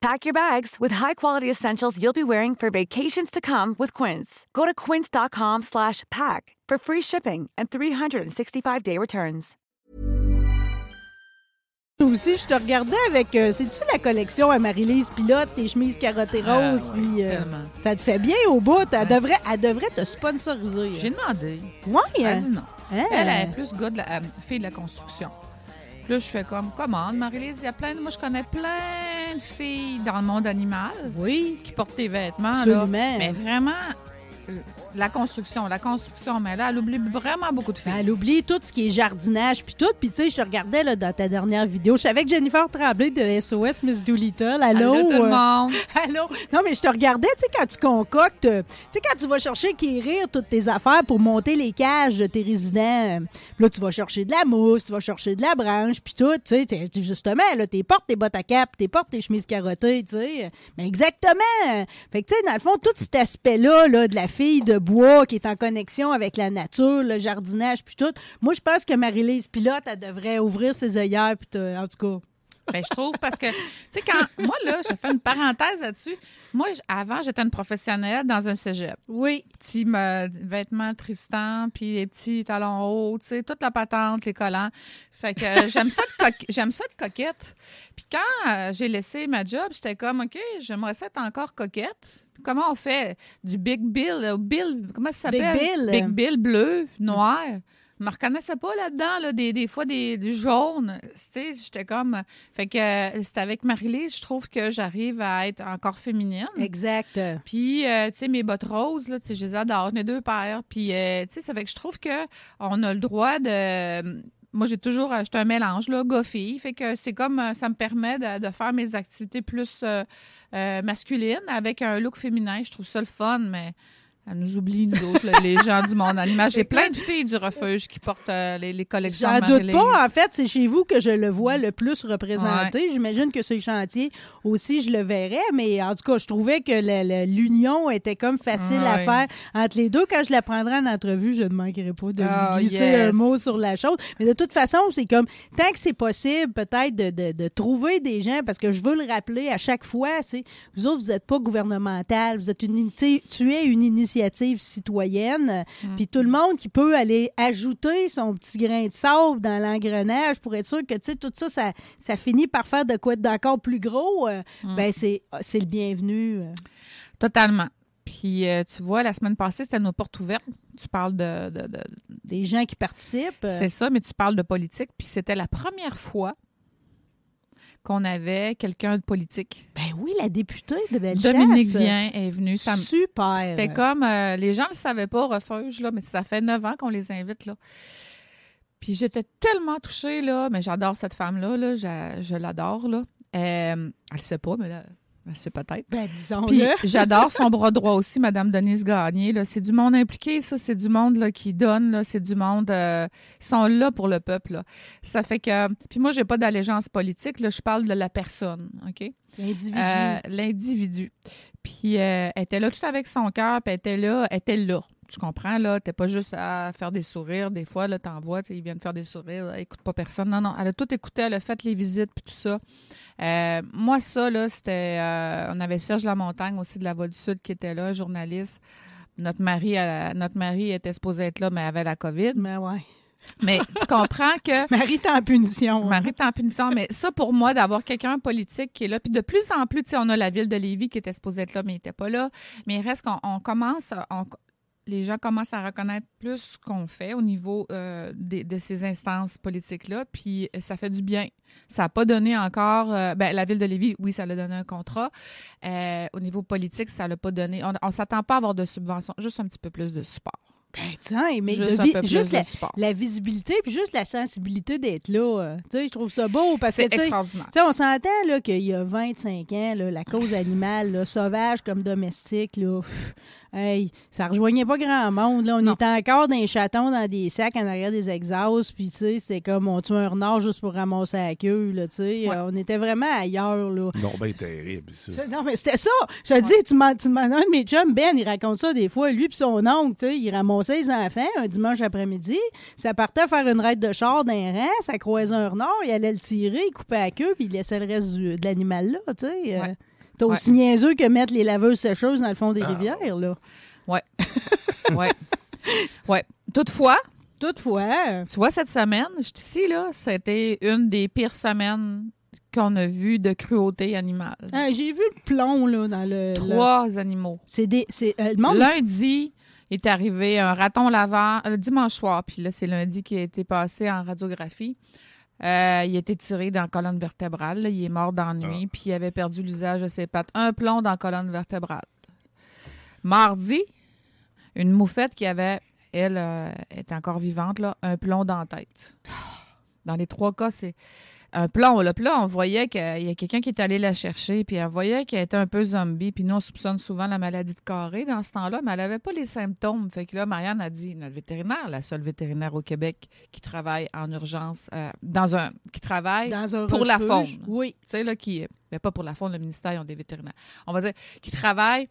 Pack your bags with high-quality essentials you'll be wearing for vacations to come with Quince. Go to quince.com slash pack for free shipping and 365-day returns. Aussi, je te regardais avec. euh, C'est-tu la collection à Marie-Lise Pilote, tes chemises carottées Ah, roses? ouais, puis, euh, tellement. ça te fait bien au bout. Elle, devrait, elle devrait te sponsoriser. J'ai demandé. Ouais, Elle a dit non. Hein? Elle est plus gars de la, euh, fille de la construction. Puis là, je fais comme, commande, Marie-Lise, il y a plein de... Moi, je connais plein de filles dans le monde animal Oui. qui portent tes vêtements. Absolument. Là. Mais vraiment, la construction, la construction. Mais là, elle oublie vraiment beaucoup de filles. Ben, Elle oublie tout ce qui est jardinage puis tout. Puis tu sais, je te regardais là, dans ta dernière vidéo. Je suis avec Jennifer Tremblay de SOS Miss Doolittle. Allô? Allô, tout le euh, monde. Allô? Non, mais je te regardais, tu sais, quand tu concoctes, euh, tu sais, quand tu vas chercher quérir toutes tes affaires pour monter les cages de tes résidents, euh, là, tu vas chercher de la mousse, tu vas chercher de la branche, puis tout, tu sais, justement, là, t'es portes tes bottes à cap, t'es portes tes chemises carottées, tu sais. Mais exactement! Fait que, tu sais, dans le fond, tout cet aspect-là, là, de la fille de bois qui est en connexion avec la nature, le jardinage, puis tout, moi, je pense que Marie-Lise Pilote, elle devrait ouvrir ses œillères, puis en tout cas. Ben, je trouve parce que, tu sais, quand. Moi, là, je fais une parenthèse là-dessus. Moi, avant, j'étais une professionnelle dans un cégep. Oui. Petits me- vêtements Tristan, puis les petits talons hauts, tu sais, toute la patente, les collants. Fait que euh, j'aime ça de j'aime ça de coquette. Puis quand euh, j'ai laissé ma job, j'étais comme OK, j'aimerais ça être encore coquette. Comment on fait du Big Bill, euh, Bill, comment ça Big s'appelle? Bill. Big Bill bleu, noir. Je me reconnaissais pas là-dedans, là, des, des fois des, des jaunes. Tu sais, j'étais comme. Fait que euh, c'est avec Marie-Lise, je trouve que j'arrive à être encore féminine. Exact. Puis, euh, tu sais, mes bottes roses, là, tu sais, je les adore. J'en ai deux paires. Puis, euh, tu sais, ça fait que je trouve que on a le droit de. Moi, j'ai toujours acheté un mélange, là, gars-fille. Fait que c'est comme. euh, Ça me permet de, de faire mes activités plus euh, euh, masculines avec un look féminin. Je trouve ça le fun, mais. Elle nous oublie, nous autres, les gens du monde animal. J'ai plein de filles du refuge qui portent euh, les, les collections J'en doute pas. En fait, c'est chez vous que je le vois le plus représenté. J'imagine que ces chantiers aussi, je le verrais. Mais en tout cas, je trouvais que l'union était comme facile à faire entre les deux. Quand je la prendrai en entrevue, je ne manquerai pas de Ah, glisser yes. un mot sur la chose. Mais de toute façon, c'est comme, tant que c'est possible, peut-être de, de- de trouver des gens, parce que je veux le rappeler à chaque fois, c'est vous autres, vous n'êtes pas gouvernemental, vous êtes une, tu es une initiative citoyenne. Puis tout le monde qui peut aller ajouter son petit grain de sable dans l'engrenage pour être sûr que tu sais, tout ça, ça, ça finit par faire de quoi être d'encore plus gros, euh, ben c'est le bienvenu. euh. Totalement. Puis, euh, tu vois, la semaine passée, c'était nos portes ouvertes. Tu parles de- de- de, Des gens qui participent. C'est ça, mais tu parles de politique. Puis c'était la première fois qu'on avait quelqu'un de politique. Ben oui, la députée de Bellechasse. Dominique Vien est venu. Ça me- Super. C'était comme, euh, les gens ne le savaient pas au refuge, là, mais ça fait neuf ans qu'on les invite. Là. Puis j'étais tellement touchée, là, mais j'adore cette femme-là, là, je, je l'adore. Là. Euh, elle ne sait pas, mais là, elle sait peut-être. Ben Puis disons-le. j'adore son bras droit aussi, Madame Denise Gagné. Là. C'est du monde impliqué, ça. C'est du monde là, qui donne. Là. C'est du monde. euh, ils sont là pour le peuple. Là. Ça fait que. Puis moi, j'ai pas d'allégeance politique. Là. Je parle de la personne. OK? L'individu. Euh, L'individu. Puis euh, elle était là tout avec son cœur. Puis elle était là. Elle était là. Tu comprends, là? T'es pas juste à faire des sourires. Des fois, là, t'envoies, ils viennent faire des sourires. Elle écoute pas personne. Non, non. Elle a tout écouté. Elle a fait les visites, puis tout ça. Euh, moi, ça, là, c'était. euh, on avait Serge Lamontagne aussi de la Voix du Sud qui était là, journaliste. Notre mari, elle- notre mari était supposé être là, mais avait la COVID. Ben ouais. Mais tu comprends que. Marie t'es en punition. hein. Marie est en punition, mais ça, pour moi, d'avoir quelqu'un politique qui est là, puis de plus en plus, tu sais, on a la ville de Lévis qui était supposée être là, mais il n'était pas là. Mais il reste qu'on on commence, on- les gens commencent à reconnaître plus ce qu'on fait au niveau euh, de, ces instances politiques-là, puis ça fait du bien. Ça n'a pas donné encore... euh, ben, la ville de Lévis, oui, ça l'a donné un contrat. Euh, au niveau politique, ça l'a pas donné. On ne s'attend pas à avoir de subventions, juste un petit peu plus de support. Ben, tiens, mais juste vi- juste la, la visibilité puis juste la sensibilité d'être là. euh, tu sais, je trouve ça beau parce que, C'est extraordinaire. Tu sais, on s'entend là, qu'il y a 25 ans, là, la cause animale, là, sauvage comme domestique, là, pff, hey, ça rejoignait pas grand monde. Là. On Non. était encore dans les chatons, dans des sacs en arrière des exhausts, puis tu sais, c'était comme on tue un renard juste pour ramasser la queue. Là, tu sais. Ouais. Euh, on était vraiment ailleurs. Là. Non, ben terrible, ça. Non, mais c'était ça. Je te dis, tu m'en- un de mes chums, Ben, il raconte ça des fois. Lui puis son oncle, tu sais, il ramassait les enfants un dimanche après-midi. Ça partait faire une raide de char d'un rang, ça croisait un renard, il allait le tirer, il coupait la queue, puis il laissait le reste du- de l'animal là, tu sais. Euh, Ouais. T'as aussi niaiseux que mettre les laveuses sécheuses dans le fond des Ah. rivières, là. Ouais. ouais. Ouais. Toutefois, Toutefois, tu vois, cette semaine, je suis ici, là, c'était une des pires semaines qu'on a vues de cruauté animale. hein, j'ai vu le plomb, là, dans le... le- Trois animaux. C'est des... C'est, euh, le monde... Lundi est arrivé un raton lavant, le dimanche soir, puis là, c'est lundi qui a été passé en radiographie. Euh, il a été tiré dans la colonne vertébrale. là. Il est mort d'ennui, puis il avait perdu l'usage de ses pattes. Un plomb dans la colonne vertébrale. Mardi, une moufette qui avait, elle, euh, est encore vivante, là, un plomb dans la tête. Dans les trois cas, c'est un. Là. Puis là, on voyait qu'il y a quelqu'un qui est allé la chercher, puis on voyait qu'elle était un peu zombie. Puis nous, on soupçonne souvent la maladie de carré dans ce temps-là, mais elle n'avait pas les symptômes. Fait que là, Marianne a dit, notre vétérinaire, la seule vétérinaire au Québec qui travaille en urgence, euh, dans un, qui travaille dans un pour la faune. Oui. tu sais, là, qui mais pas pour la faune, le ministère, ils ont des vétérinaires. On va dire, qui travaille,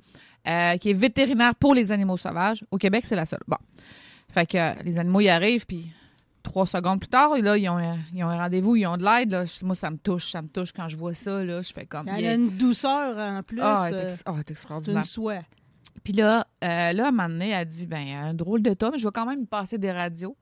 euh, qui est vétérinaire pour les animaux sauvages. Au Québec, c'est la seule. Bon. Fait que euh, les animaux, ils arrivent, puis trois secondes plus tard, et là, ils ont, un- ils ont un rendez-vous, ils ont de l'aide. Moi, ça me touche, ça me touche quand je vois ça. Là, je fais comme. Elle yeah. a une douceur en plus. Ah, elle est euh, ex- ah, c'est extraordinaire. une soie. Puis là, euh, là, à un moment donné, elle dit, ben, un drôle de mais je vais quand même passer des radios.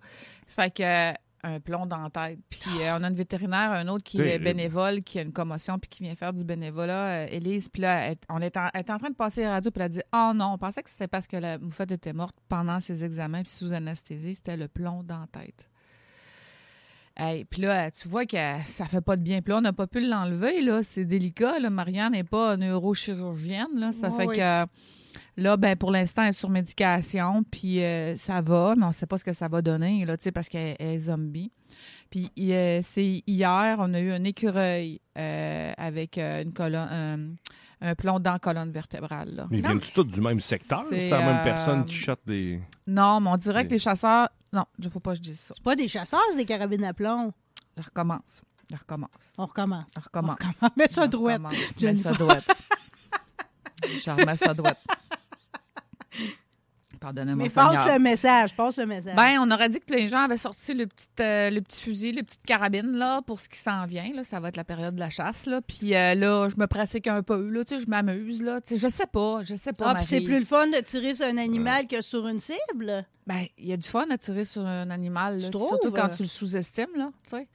Fait que, euh, un plomb dans la tête. Puis euh, on a une vétérinaire, un autre qui est bénévole, qui a une commotion, puis qui vient faire du bénévolat, euh, Élise. Puis là, elle, on est en, elle est en train de passer les radios, puis elle a dit, oh non, on pensait que c'était parce que la moufette était morte pendant ses examens, puis sous anesthésie, c'était le plomb dans la tête. Hey, puis là, tu vois que ça fait pas de bien. Puis là, on n'a pas pu l'enlever, là. C'est délicat, là. Marianne n'est pas neurochirurgienne, là. Ça Oui, fait oui. que... Là, ben pour l'instant, elle est sur médication, puis euh, ça va, mais on ne sait pas ce que ça va donner, là, tu sais, parce qu'elle elle est zombie. Puis euh, c'est hier, on a eu un écureuil euh, avec une colonne, un, plomb dans la colonne vertébrale. Là. Mais ils Non, viennent-tu tous du même secteur? C'est, la même euh, personne qui chotte des. non, mais on dirait que les chasseurs... Non, il ne faut pas que je dise ça. C'est pas des chasseurs, c'est des carabines à plomb. Je recommence. Je recommence. On recommence. Je recommence. On recommence. Mets ça Je droite. recommence. Je mets ça droite. Je remets ça droite. Pardonnez-moi, Mais Seigneur. passe le message, passe le message. Ben, on aurait dit que les gens avaient sorti le petit, euh, le petit fusil, le petite carabine là, pour ce qui s'en vient. Là. Ça va être la période de la chasse. Là. Puis euh, là, je me pratique un peu. Là, tu sais, je m'amuse. Là. Tu sais, Je sais pas. Je sais pas. ah, puis c'est plus le fun de tirer sur un animal que sur une cible? Ben, il y a du fun à tirer sur un animal. Tu là. trouves? Surtout quand tu le sous-estimes. Là, tu sais.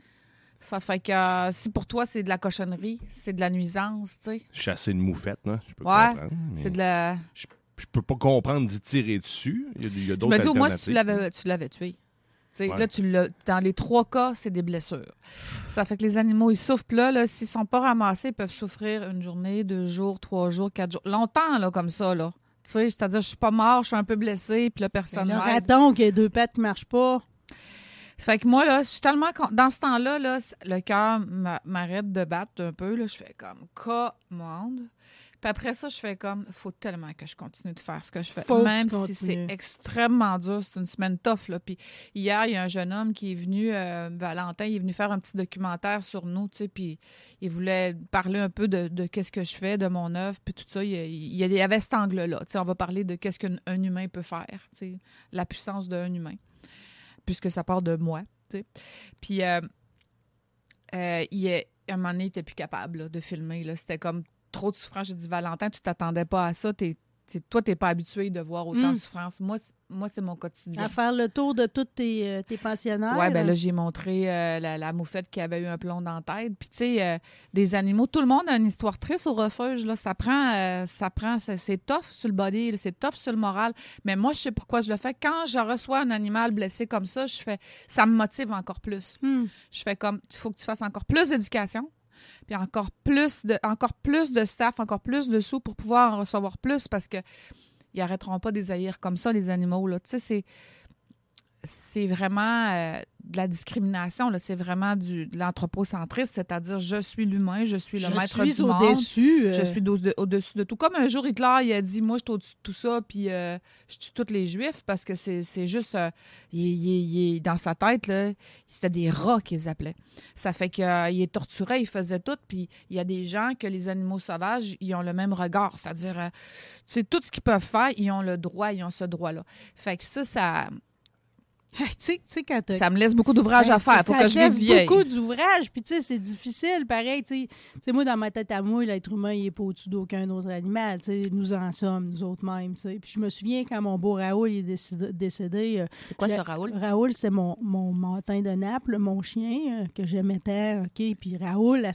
Ça fait que euh, si pour toi, c'est de la cochonnerie, c'est de la nuisance, tu sais. Chasser une moufette, là. Je peux Ouais, comprendre. mais C'est de la. Je peux pas comprendre d'y tirer dessus. Il y a, il y a Je d'autres me dis, au moins, si tu l'avais, tu l'avais tué. Ouais. Là, tu l'as, dans les trois cas, c'est des blessures. Ça fait que les animaux, ils souffrent. Puis Là, là, s'ils sont pas ramassés, ils peuvent souffrir une journée, deux jours, trois jours, quatre jours. Longtemps, là, comme ça, là. Tu sais, c'est-à-dire, je suis pas mort, je suis un peu blessé, puis là, personne m'aide. raton qui a deux pattes qui marchent pas. Fait que moi, là, je suis tellement... con- Dans ce temps-là, là, le cœur m'a- m'arrête de battre un peu. Là. Je fais comme commande. Puis après ça, je fais comme, faut tellement que je continue de faire ce que je fais. Faut Même si c'est extrêmement dur, c'est une semaine tough. Là. Puis hier, il y a un jeune homme qui est venu, euh, Valentin, il est venu faire un petit documentaire sur nous, tu sais, puis il voulait parler un peu de, de qu'est-ce que je fais, de mon œuvre, puis tout ça. Il, il y avait cet angle-là. Tu sais, on va parler de qu'est-ce qu'un un humain peut faire, tu sais, la puissance d'un humain, puisque ça part de moi, tu sais. Puis euh, euh, il est, à un moment donné, il n'était plus capable là, de filmer. là. C'était comme trop de souffrance. J'ai dit, Valentin, tu t'attendais pas à ça. T'es- toi, t'es pas habitué de voir autant Mm. de souffrance. Moi, moi c'est mon quotidien. À faire le tour de tous tes, euh, tes pensionnaires. Ouais, ben là, j'ai montré euh, la, la moufette qui avait eu un plomb dans la tête. Puis, tu sais, euh, des animaux, tout le monde a une histoire triste au refuge. Là. Ça prend, euh, ça prend, c'est c'est tough sur le body, c'est tough sur le moral. Mais moi, je sais pourquoi je le fais. Quand je reçois un animal blessé comme ça, je fais, ça me motive encore plus. Hmm. Je fais comme, il faut que tu fasses encore plus d'éducation, puis encore plus de, encore plus de staff, encore plus de sous pour pouvoir en recevoir plus parce que ils arrêteront pas des comme ça, les animaux. Là. Tu sais, c'est, c'est vraiment euh, de la discrimination, là. c'est vraiment du, de l'anthropocentrisme, c'est-à-dire je suis l'humain, je suis le je maître suis du monde. euh, Je suis au- de- au-dessus de tout. Comme un jour, Hitler, il a dit Moi, je suis au-dessus de tout ça, puis euh, je tue tous les Juifs, parce que c'est c'est juste. il, il- il- dans sa tête, là, c'était des rats qu'ils appelaient. Ça fait qu'il les torturait, il faisait tout, puis il y a des gens que les animaux sauvages, ils ont le même regard. C'est-à-dire, tu sais, tout ce qu'ils peuvent faire, ils ont le droit, ils ont ce droit-là. Fait que ça, ça, Quand ça me laisse beaucoup d'ouvrages Ben, à faire. faut que je vive vieille. beaucoup d'ouvrages, puis tu sais, c'est difficile, pareil, tu sais. Moi, dans ma tête à moi, l'être humain, il est pas au-dessus d'aucun autre animal, tu sais. Nous en sommes, nous autres mêmes. Puis je me souviens quand mon beau Raoul est décédé, décédé, euh, C'est quoi ça, Raoul? Raoul, c'est mon, mon matin de Naples, mon chien, euh, que j'aimais tant, OK? Puis Raoul, à,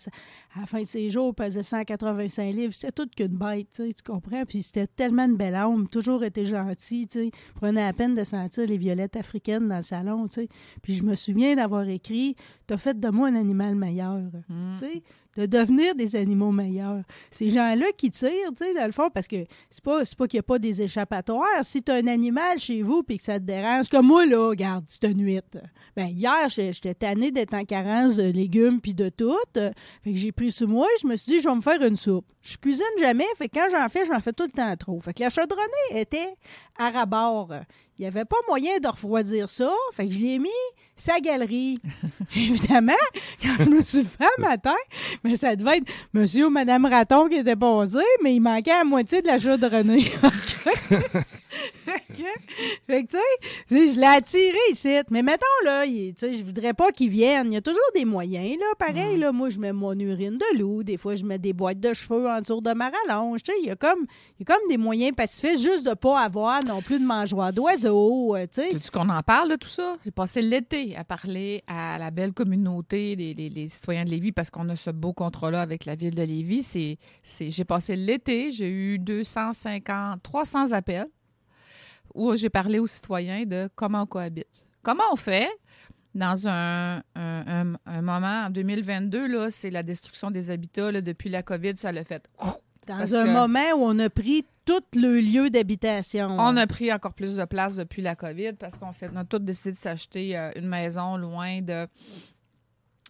à la fin de ses jours, pesait 185 livres. C'était tout qu'une bête, tu comprends? Puis c'était tellement une belle âme, toujours été gentil, tu sais. Prenait la peine de sentir les violettes africaines dans le salon, tu sais. Puis je me souviens d'avoir écrit « T'as fait de moi un animal meilleur. Mm. Tu sais, de devenir des animaux meilleurs. Ces gens-là qui tirent, tu sais, dans le fond, parce que c'est pas, pas qu'il n'y a pas des échappatoires. Si tu un animal chez vous puis que ça te dérange, comme moi, là, regarde, c'est une nuit. Ben, hier, j'étais tannée d'être en carence de légumes puis de tout. Fait que j'ai pris sur moi, je me suis dit, je vais me faire une soupe. Je cuisine jamais, fait que quand j'en fais, j'en fais tout le temps trop. Fait que la chaudronnée était à rabord. Il n'y avait pas moyen de refroidir ça, fait que je l'ai mis sa galerie. Évidemment, quand je me suis fait un matin, mais ça devait être monsieur ou madame Raton qui était posé, mais il manquait la moitié de la chaudronnée. fait fait que, tu sais, je l'ai attiré ici. Mais mettons, là, tu sais, je voudrais pas qu'il vienne. Il y a toujours des moyens, là. Pareil, là, moi, je mets mon urine de loup. Des fois, je mets des boîtes de cheveux en dessous de ma rallonge. Tu sais, il y a comme, il y a comme des moyens pacifistes juste de pas avoir non plus de mangeoire d'oiseaux, euh, tu sais. Sais-tu qu'on en parle de tout ça? J'ai passé l'été à parler à la belle communauté des les, les citoyens de Lévis parce qu'on a ce beau contrat-là avec la ville de Lévis. C'est, j'ai passé l'été, j'ai eu 250, 300 appels où j'ai parlé aux citoyens de comment on cohabite. Comment on fait dans un, un, un- un moment, en 2022, là, c'est la destruction des habitats. là, depuis la COVID, ça l'a fait. Dans parce un moment où on a pris tout le lieu d'habitation. On a pris encore plus de place depuis la COVID parce qu'on a tous décidé de s'acheter euh, une maison loin de,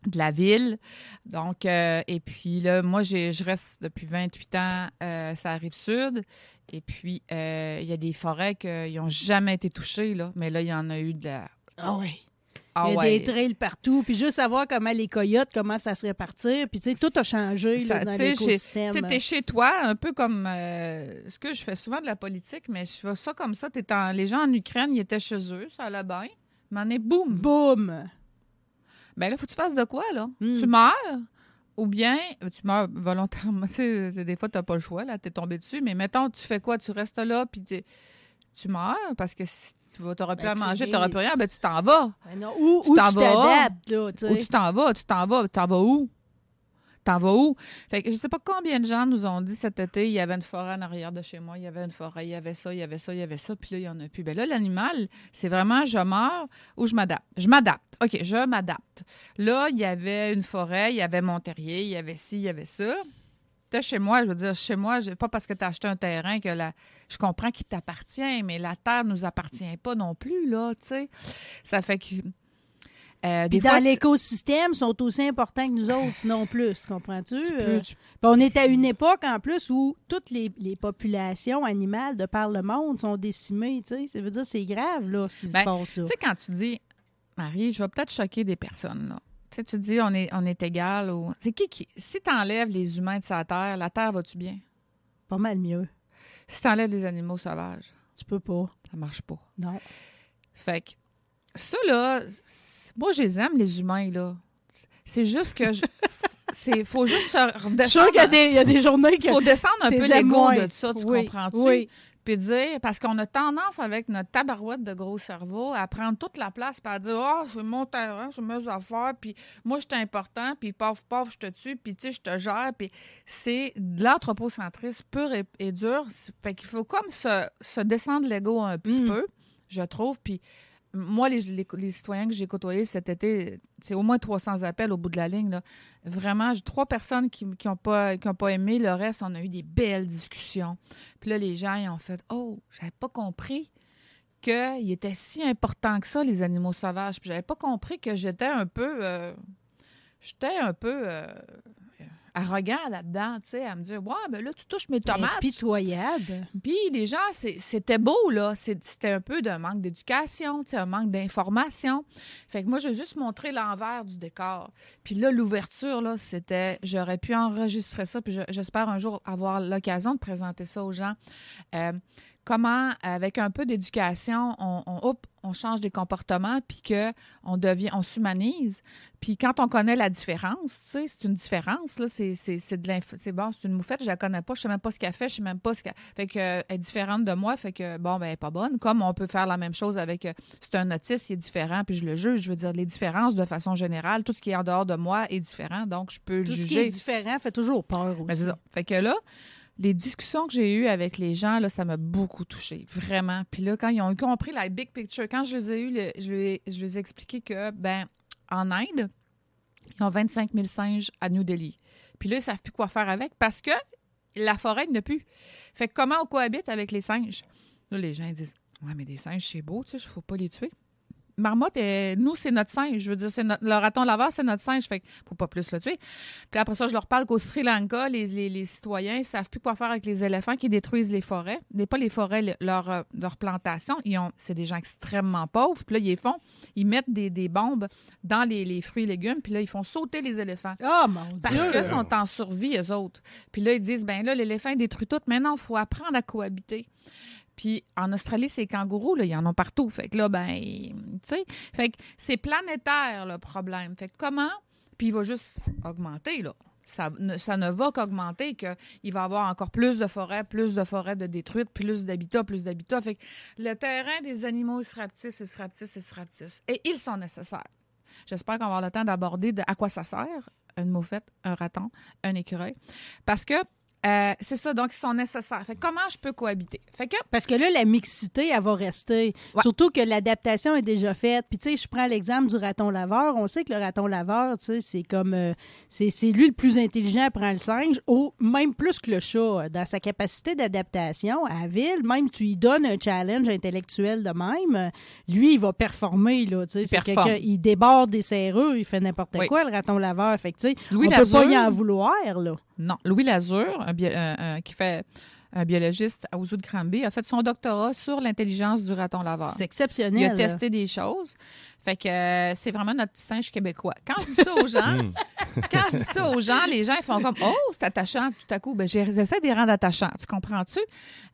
de la ville. Donc, euh, et puis là, moi, je reste depuis 28 ans, euh, ça arrive sud. Et puis, euh, il y a des forêts qui n'ont jamais été touchées, là. Mais là, il y en a eu de la. Ah oui. Ah Il y a ouais. des trails partout. Puis juste savoir comment les coyotes commencent à se répartir. Puis tu sais, tout a changé là, Ça- dans l'écosystème. Tu sais, t'es chez toi, un peu comme euh, ce que je fais souvent de la politique, mais je fais ça comme ça. En, les gens en Ukraine, ils étaient chez eux, ça allait bien. Mais on est boum. Boum! Ben là, faut que tu fasses de quoi, là? Mm. Tu meurs? Ou bien tu meurs volontairement. Tu sais, c'est- des fois, tu n'as pas le choix, là, tu es tombé dessus. Mais mettons, tu fais quoi? Tu restes là, puis tu meurs parce que si tu n'aurais plus Ben, à tu manger, tu n'aurais plus rien, ben tu t'en vas. Ben non, Ou Tu ou t'en tu vas. là, tu Ou tu t'en vas, tu t'en vas, t'en vas où? T'en vas où? Fait que je sais pas combien de gens nous ont dit cet été, il y avait une forêt en arrière de chez moi, il y avait une forêt, il y avait ça, il y avait ça, il y avait ça, puis là, il y en a plus. Ben là, l'animal, c'est vraiment je meurs ou je m'adapte. Je m'adapte. OK, je m'adapte. Là, il y avait une forêt, il y avait mon terrier, il y avait ci, il y avait ça. T'es chez moi, je veux dire, chez moi, pas parce que tu as acheté un terrain que la, je comprends qu'il t'appartient, mais la terre nous appartient pas non plus, là, tu sais. Ça fait que. Euh, Puis des dans fois, l'écosystème, ils sont aussi importants que nous autres, sinon plus, comprends-tu? tu Euh, peux- tu puis on est à une époque, en plus, où toutes les, les populations animales de par le monde sont décimées, tu sais. Ça veut dire c'est grave, là, ce qui Ben, se passe, là. Tu sais, quand tu dis, Marie, je vais peut-être choquer des personnes, là. Tu sais, tu dis, on est, on est égal. Ou... C'est qui qui. Si tu enlèves les humains de sa terre, la terre va-tu bien? Pas mal mieux. Si tu enlèves les animaux sauvages, Tu peux pas. ça marche pas. Non. Fait que, ça, là, moi, je les aime, les humains, là. C'est juste que. je- c'est faut juste se Je suis sûre redescendre. qu'il y a des, il y a des journées que faut descendre un peu l'ego de ça, tu Oui, comprends-tu? Oui. puis dire, parce qu'on a tendance avec notre tabarouette de gros cerveau à prendre toute la place, puis à dire, oh, c'est mon terrain, c'est mes affaires, puis moi, je suis important, puis pauvre, pauvre, je te tue, puis tu sais, je te gère, puis c'est de l'anthropocentrisme pur et, et dur. Fait qu'il faut comme se, se descendre l'ego un petit Mm. peu, je trouve, puis moi, les, citoyens que j'ai côtoyés cet été, c'est au moins 300 appels au bout de la ligne. Vraiment, j'ai trois personnes qui n'ont pas, pas aimé. Le reste, on a eu des belles discussions. Puis là, les gens, ils ont fait Oh, j'avais pas compris qu'il était si important que ça, les animaux sauvages. Puis j'avais pas compris que j'étais un peu. euh, j'étais un peu. euh, arrogant là-dedans, tu sais, à me dire, ouais, mais là, tu touches mes tomates. Impitoyable. Puis les gens, c'était beau, là. C'était un peu de manque d'éducation, tu sais, un manque d'information. Fait que moi, j'ai juste montré l'envers du décor. Puis là, l'ouverture, là, c'était... J'aurais pu enregistrer ça, puis je- j'espère un jour avoir l'occasion de présenter ça aux gens. Euh, comment, avec un peu d'éducation, on, on, hop, on change des comportements, puis que on devient, on s'humanise. Puis quand on connaît la différence, tu sais, c'est une différence, là, c'est, c'est, c'est de c'est bon, c'est une moufette, je la connais pas, je sais même pas ce qu'elle fait, je sais même pas ce qu'elle... Fait que, euh, elle est différente de moi, fait que, bon, ben, elle est pas bonne. Comme on peut faire la même chose avec, euh, c'est un autiste, il est différent, puis je le juge, je veux dire, les différences, de façon générale, tout ce qui est en dehors de moi est différent, donc je peux Tout le ce qui juger. est différent fait toujours peur aussi. Ben, c'est ça. Fait que là, les discussions que j'ai eues avec les gens, là, ça m'a beaucoup touchée, vraiment. Puis là, quand ils ont compris la big picture, quand je les ai eus, je, les, ai expliqué que, ben, en Inde, ils ont 25 000 singes à New Delhi. Puis là, ils ne savent plus quoi faire avec parce que la forêt n'a plus. Fait que comment on cohabite avec les singes? Là, les gens disent Ouais, mais des singes, c'est beau, tu sais, il ne faut pas les tuer. Marmotte, est- nous, c'est notre singe. Je veux dire, c'est notre, le raton laveur, c'est notre singe. Fait faut pas plus le tuer. Puis après ça, je leur parle qu'au Sri Lanka, les, les- les citoyens ne savent plus quoi faire avec les éléphants qui détruisent les forêts. Des, pas les forêts, le- leur, euh, leur plantation. Ils ont, c'est des gens extrêmement pauvres. Puis là, ils les font, ils mettent des, des bombes dans les, les fruits et légumes. Puis là, ils font sauter les éléphants. Oh mon Parce Dieu! que sont en survie, eux autres. Puis là, ils disent, ben là, l'éléphant détruit tout. Maintenant, il faut apprendre à cohabiter. Puis en Australie, c'est kangourous, là, ils en ont partout. Fait que là, ben, tu sais, fait que c'est planétaire le problème. Fait que comment? Puis il va juste augmenter, là. Ça ne, ça ne va qu'augmenter, qu'il va y avoir encore plus de forêts, plus de forêts de détruites, plus d'habitats, plus d'habitats. Fait que le terrain des animaux, il se rapetisse, il se rapetisse, il se rapetisse. Et ils sont nécessaires. J'espère qu'on va avoir le temps d'aborder de à quoi ça sert, une moufette, un raton, un écureuil. Parce que euh, c'est ça, donc ils sont nécessaires. Fait que comment je peux cohabiter? Fait que Parce que là, la mixité, elle va rester. Ouais. Surtout que l'adaptation est déjà faite. Puis, tu sais, je prends l'exemple du raton laveur. On sait que le raton laveur, tu sais, c'est comme. euh, c'est c'est lui le plus intelligent, prend le singe, au, même plus que le chat, euh, dans sa capacité d'adaptation à la ville. Même tu lui donnes un challenge intellectuel de même, lui, il va performer, là. Tu sais, c'est quelqu'un- il déborde des serrures, il fait n'importe Oui. quoi, le raton laveur. Fait que, tu sais, on peut pas y en vouloir, là. Non, Louis Lazure, un un- un- qui fait biologiste à Ouzou de Granby, a fait son doctorat sur l'intelligence du raton laveur. C'est exceptionnel. Il a testé des choses. Fait que euh, c'est vraiment notre petit singe québécois. Quand je dis ça aux gens, Hmm. quand je dis ça aux gens, les gens ils font comme Oh, c'est attachant tout à coup. Ben, j'essaie de les rendre attachants. Tu comprends-tu?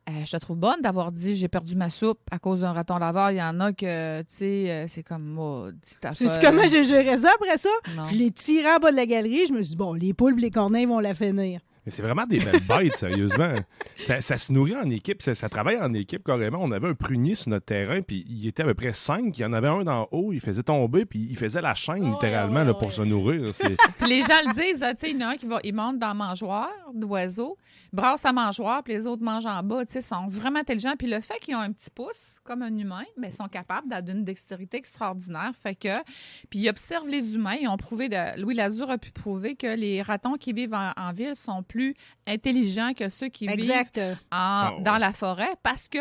Euh, je te trouve bonne d'avoir dit j'ai perdu ma soupe à cause d'un raton laveur. Il y en a que, tu sais, euh, c'est comme oh, sais folle. comment j'ai géré ça après ça? Non. Je l'ai tiré en bas de la galerie. Je me suis dit, bon, les poules et les corneilles vont la finir. Mais c'est vraiment des belles bêtes, sérieusement. Ça, ça se nourrit en équipe, ça, ça travaille en équipe carrément. On avait un prunier sur notre terrain, puis il était à peu près cinq. Il y en avait un d'en haut, il faisait tomber, puis il faisait la chaîne littéralement ouais, là, ouais. pour se nourrir. Puis les gens le disent, hein, tu sais, il y en a un qui va, il monte dans la mangeoire d'oiseau, brasse sa mangeoire, puis les autres mangent en bas, tu sais, sont vraiment intelligents. Puis le fait qu'ils ont un petit pouce, comme un humain, ben, ils sont capables d'avoir une dextérité extraordinaire. Fait que, puis ils observent les humains, ils ont prouvé, de, Louis Lazure a pu prouver que les ratons qui vivent en, en ville sont plus intelligents que ceux qui vivent en- Ah ouais. dans la forêt parce que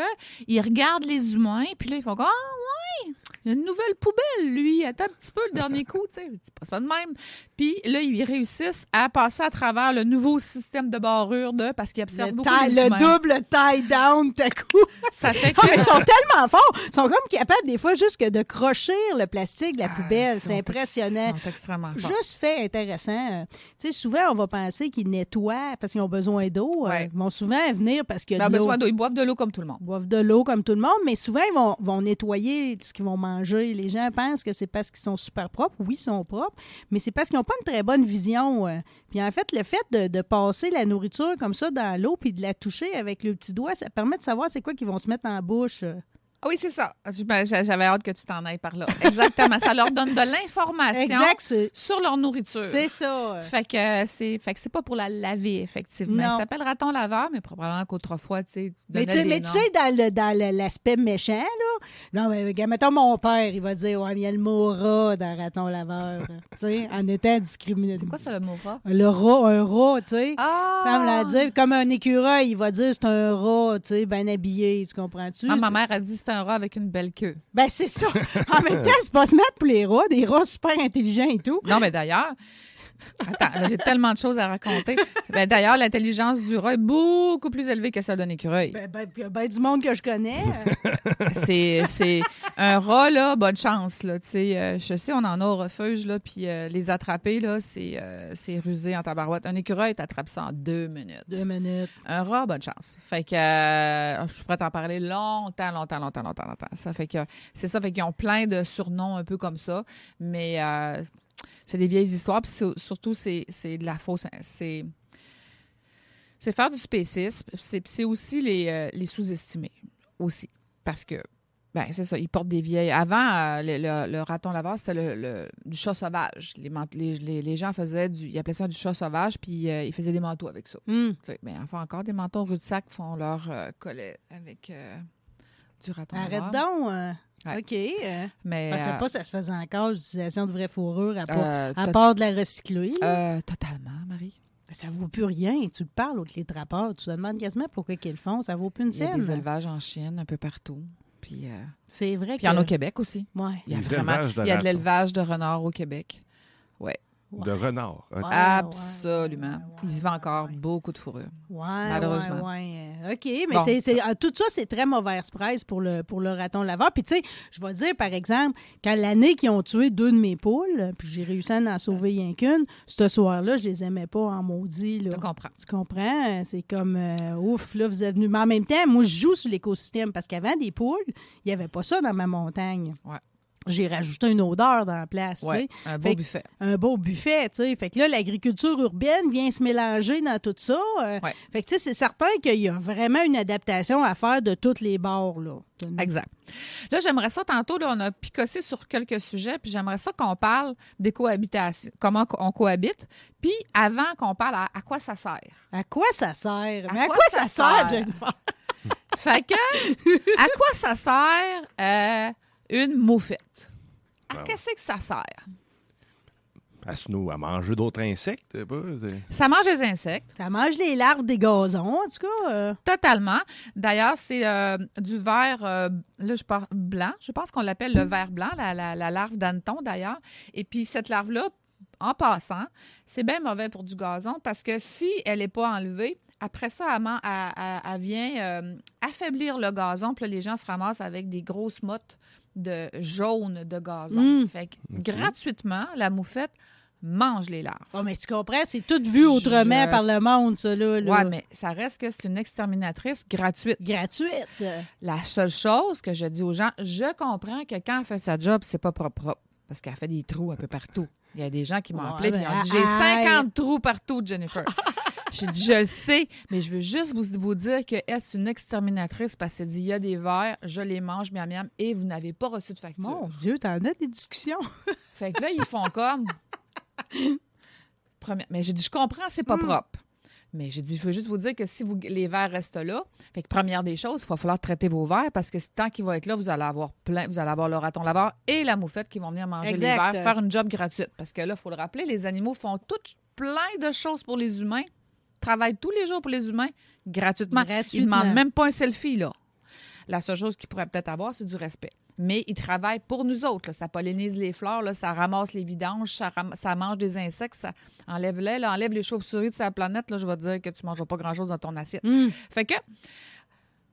ils regardent les humains, puis là, ils font comme, Ah, ouais, il y a une nouvelle poubelle, lui. Attends un petit peu le dernier coup, tu sais. C'est pas ça de même. Puis là, ils réussissent à passer à travers le nouveau système de barrure de, parce qu'ils observent Le, beaucoup tie- les le double tie down, tout à coup. Ça fait Ah, mais ils sont tellement forts. Ils sont comme capables, des fois, juste que de crocher le plastique de la poubelle. Ils C'est impressionnant. ex- sont extrêmement forts. Juste fait intéressant. euh, Tu sais, souvent, on va penser qu'ils nettoient parce qu'ils ont besoin d'eau. euh, Ouais. Ils vont souvent venir parce qu'il y Ils a ont besoin d'eau. Ils boivent de l'eau comme tout le monde. Ils boivent de l'eau comme tout le monde, mais souvent, ils vont, vont nettoyer ce qu'ils vont manger. Les gens pensent que c'est parce qu'ils sont super propres. Oui, ils sont propres, mais c'est parce qu'ils n'ont pas une très bonne vision. euh. Puis en fait, le fait de, de passer la nourriture comme ça dans l'eau puis de la toucher avec le petit doigt, ça permet de savoir c'est quoi qu'ils vont se mettre en bouche. Ah oui, c'est ça. J'avais hâte que tu t'en ailles par là. Exactement. ça leur donne de l'information sur leur nourriture. c'est ça. Fait que euh, c'est fait que c'est pas pour la laver effectivement. Non. Il s'appelle raton laveur, mais probablement qu'autrefois, tu sais, Mais tu, mais tu sais, dans le- dans l'aspect méchant, là, non, mais regarde, mettons mon père, il va dire, ouais, mais il y a le mot rat dans raton laveur, tu sais, en étant discriminé. C'est quoi ça le mot rat? Le rat, un rat, tu sais. Ah! Dire, comme un écureuil, il va dire c'est un rat, tu sais, bien habillé, tu comprends-tu? Ah, ma mère a dit c'est un rat avec une belle queue. Ben, c'est ça. En même temps, c'est pas se mettre pour les rats, des rats super intelligents et tout. Non, mais d'ailleurs, attends, j'ai tellement de choses à raconter. Ben, d'ailleurs, l'intelligence du rat est beaucoup plus élevée que celle d'un écureuil. Ben, ben, il y a ben du monde que je connais. C'est, c'est un rat, là, bonne chance, là. Euh, je sais, on en a au refuge, là, puis euh, les attraper, là, c'est, euh, c'est rusé en tabarouette. Un écureuil, t'attrapes ça en deux minutes. Deux minutes. Un rat, bonne chance. Fait que je suis prête à en parler longtemps, longtemps, longtemps, longtemps, longtemps. Ça fait que c'est ça, fait qu'ils ont plein de surnoms un peu comme ça, mais euh, c'est des vieilles histoires, puis surtout c'est, de la fausse, c'est c'est faire du spécisme, c'est, c'est aussi les, euh, les sous-estimer aussi, parce que ben c'est ça, ils portent des vieilles. Avant, euh, le, le- le raton laveur, c'était le, le- du chat sauvage. Les, les, les- gens faisaient du, ils appelaient ça du chat sauvage, puis euh, ils faisaient des manteaux avec ça. Hum. Tu sais, Mais enfin, encore des mentons rue de sac font leur collet avec du raton Arrête laveur. donc. Ouais. OK. euh, Mais, je pensais euh, pas que ça se faisait encore, l'utilisation de vraie fourrure, à part, euh, à part de la recycler. euh, totalement, Marie. Ça vaut plus rien. Tu le parles aux les trappeurs. Tu te demandes quasiment pourquoi ils le font. Ça vaut plus une Il y a scène. des élevages en Chine un peu partout. Puis, euh, C'est vrai puis il y en a au. Québec aussi. Ouais. Il y a vraiment, de il y a de ratons. l'élevage de renards au Québec. De renard. OK. Ouais, Absolument. ouais, ouais, Il se vend ouais, encore ouais. beaucoup de fourrure. Ouais, Malheureusement. ouais, ouais. OK, mais Bon. c'est, c'est- ah, tout ça, c'est très mauvaise presse pour le, pour le raton laveur. Puis, tu sais, je vais dire, par exemple, quand l'année qu'ils ont tué deux de mes poules, puis j'ai réussi à en sauver rien qu'une, ce soir-là, je les aimais pas en maudit. Là. Je comprends. Tu comprends? C'est comme, euh, ouf, là, vous êtes venus. Mais en même temps, moi, je joue sur l'écosystème parce qu'avant des poules, il n'y avait pas ça dans ma montagne. Ouais. J'ai rajouté une odeur dans la place, Ouais, un beau Fait- buffet. Un beau buffet, tu sais. Fait que là, l'agriculture urbaine vient se mélanger dans tout ça. euh, Ouais. Fait que, tu sais, c'est certain qu'il y a vraiment une adaptation à faire de toutes les bords, là. Exact. Là, j'aimerais ça, tantôt, là, on a picossé sur quelques sujets, puis j'aimerais ça qu'on parle des cohabitations, comment on cohabite, puis avant qu'on parle à, à quoi ça sert. À quoi ça sert? À Mais à quoi quoi, ça ça, sert, sert? Jennifer? Fait que, à quoi ça sert euh, une moufette? À Bon. qu'est-ce que ça sert? À, se à manger d'autres insectes, pas? Ça mange des insectes, Ça mange les larves des gazons, en tout cas. euh. totalement. D'ailleurs, c'est euh, du verre, euh, là, je parle blanc. Je pense qu'on l'appelle le verre blanc, la, la- la larve d'hanneton, d'ailleurs. Et puis, cette larve-là, en passant, c'est bien mauvais pour du gazon parce que si elle n'est pas enlevée, après ça, elle, man- elle- elle- elle vient euh, affaiblir le gazon. Puis là, les gens se ramassent avec des grosses mottes de jaune de gazon. Mm. Fait que, gratuitement, la moufette mange les larves. Oh, mais tu comprends, c'est tout vu autrement Je- par le monde, ça, là. là. Ouais, mais ça reste que c'est une exterminatrice gratuite. Gratuite. La seule chose que je dis aux gens, je comprends que quand elle fait sa job, c'est pas propre, propre, parce qu'elle fait des trous un peu partout. Il y a des gens qui m'ont Ouais, appelé et ben, ont dit. J'ai 50 trous partout, Jennifer. J'ai dit Je le sais, mais je veux juste vous, vous dire qu'elle, c'est une exterminatrice parce qu'elle dit Il y a des verres, je les mange, miam, miam, et vous n'avez pas reçu de facture. Mon Dieu, t'en as des discussions. Fait que là, ils font comme. Première- Mais j'ai dit, je comprends, c'est pas propre. Mais j'ai dit, je veux juste vous dire que si vous, les verres restent là, fait que première des choses, il va falloir traiter vos verres parce que tant qu'ils vont être là, vous allez avoir plein, vous allez avoir le raton laveur et la moufette qui vont venir manger Exact. les verres, faire une job gratuite. Parce que là, il faut le rappeler, les animaux font toutes plein de choses pour les humains, travaillent tous les jours pour les humains gratuitement. Ils Gratuitement. demandent même pas un selfie, là. La seule chose qu'ils pourraient peut-être avoir, c'est du respect. Mais ils travaillent pour nous autres. là. Ça pollinise les fleurs, là, ça ramasse les vidanges, ça, ram- ça mange des insectes, ça enlève les, là, enlève les chauves-souris de sa planète. Là, je vais te dire que tu ne mangeras pas grand-chose dans ton assiette. Hmm. Fait que,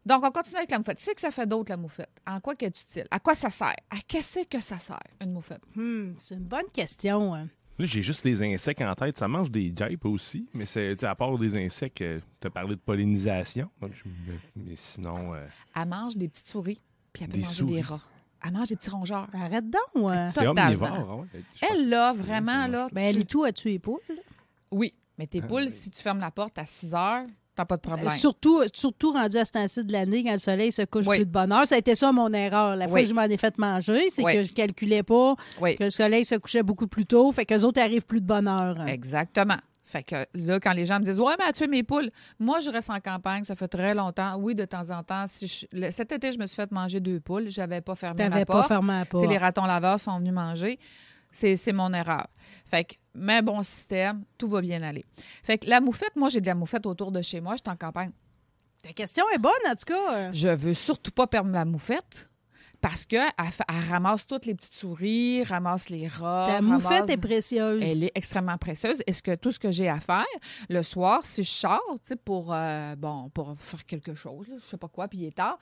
donc, on continue avec la moufette. Sais que ça fait d'autre, la moufette. En quoi qu'elle est utile? À quoi ça sert? À qu'est-ce que ça sert, une moufette? Hmm, c'est une bonne question. hein. Là, j'ai juste les insectes en tête. Ça mange des guêpes aussi, mais c'est à part des insectes, tu as parlé de pollinisation. Donc, je me- mais sinon, euh, Elle mange des petites souris, puis elle peut Des manger souris? des rats. Elle mange des petits rongeurs. Arrête donc. euh. C'est omnivore. ouais. Je pense- Elle, là, c'est- vraiment, là. Ben, tu- les tout tué les poules? Oui, mais tes Ah, poules, si tu fermes la porte à 6 heures, t'as pas de problème. Euh, Surtout, surtout rendu à ce temps-ci de l'année, quand le soleil se couche Oui. plus de bonne heure. Ça a été ça mon erreur. La fois Oui. que je m'en ai fait manger, c'est Oui. que je calculais pas Oui. que le soleil se couchait beaucoup plus tôt. Fait qu'eux autres arrivent plus de bonne heure. Exactement. Fait que là, quand les gens me disent Ouais, mais as tué mes poules? Moi, je reste en campagne, ça fait très longtemps. Oui, de temps en temps. Si je- Cet été, je me suis fait manger deux poules. J'avais pas fermé ma T'avais pas porte. fermé la porte. Si les ratons laveurs sont venus manger, c'est mon erreur. Fait que, mais bon système, tout va bien aller. Fait que la moufette, moi, j'ai de la moufette autour de chez moi. Je suis en campagne. Ta question est bonne, en tout cas. Je veux surtout pas perdre la moufette parce qu'elle elle ramasse toutes les petites souris, ramasse les rats. Ta ramasse- moufette est précieuse. Elle est extrêmement précieuse. Est-ce que tout ce que j'ai à faire le soir, si je sors, tu sais, pour euh, bon, pour faire quelque chose, là, je sais pas quoi, puis il est tard.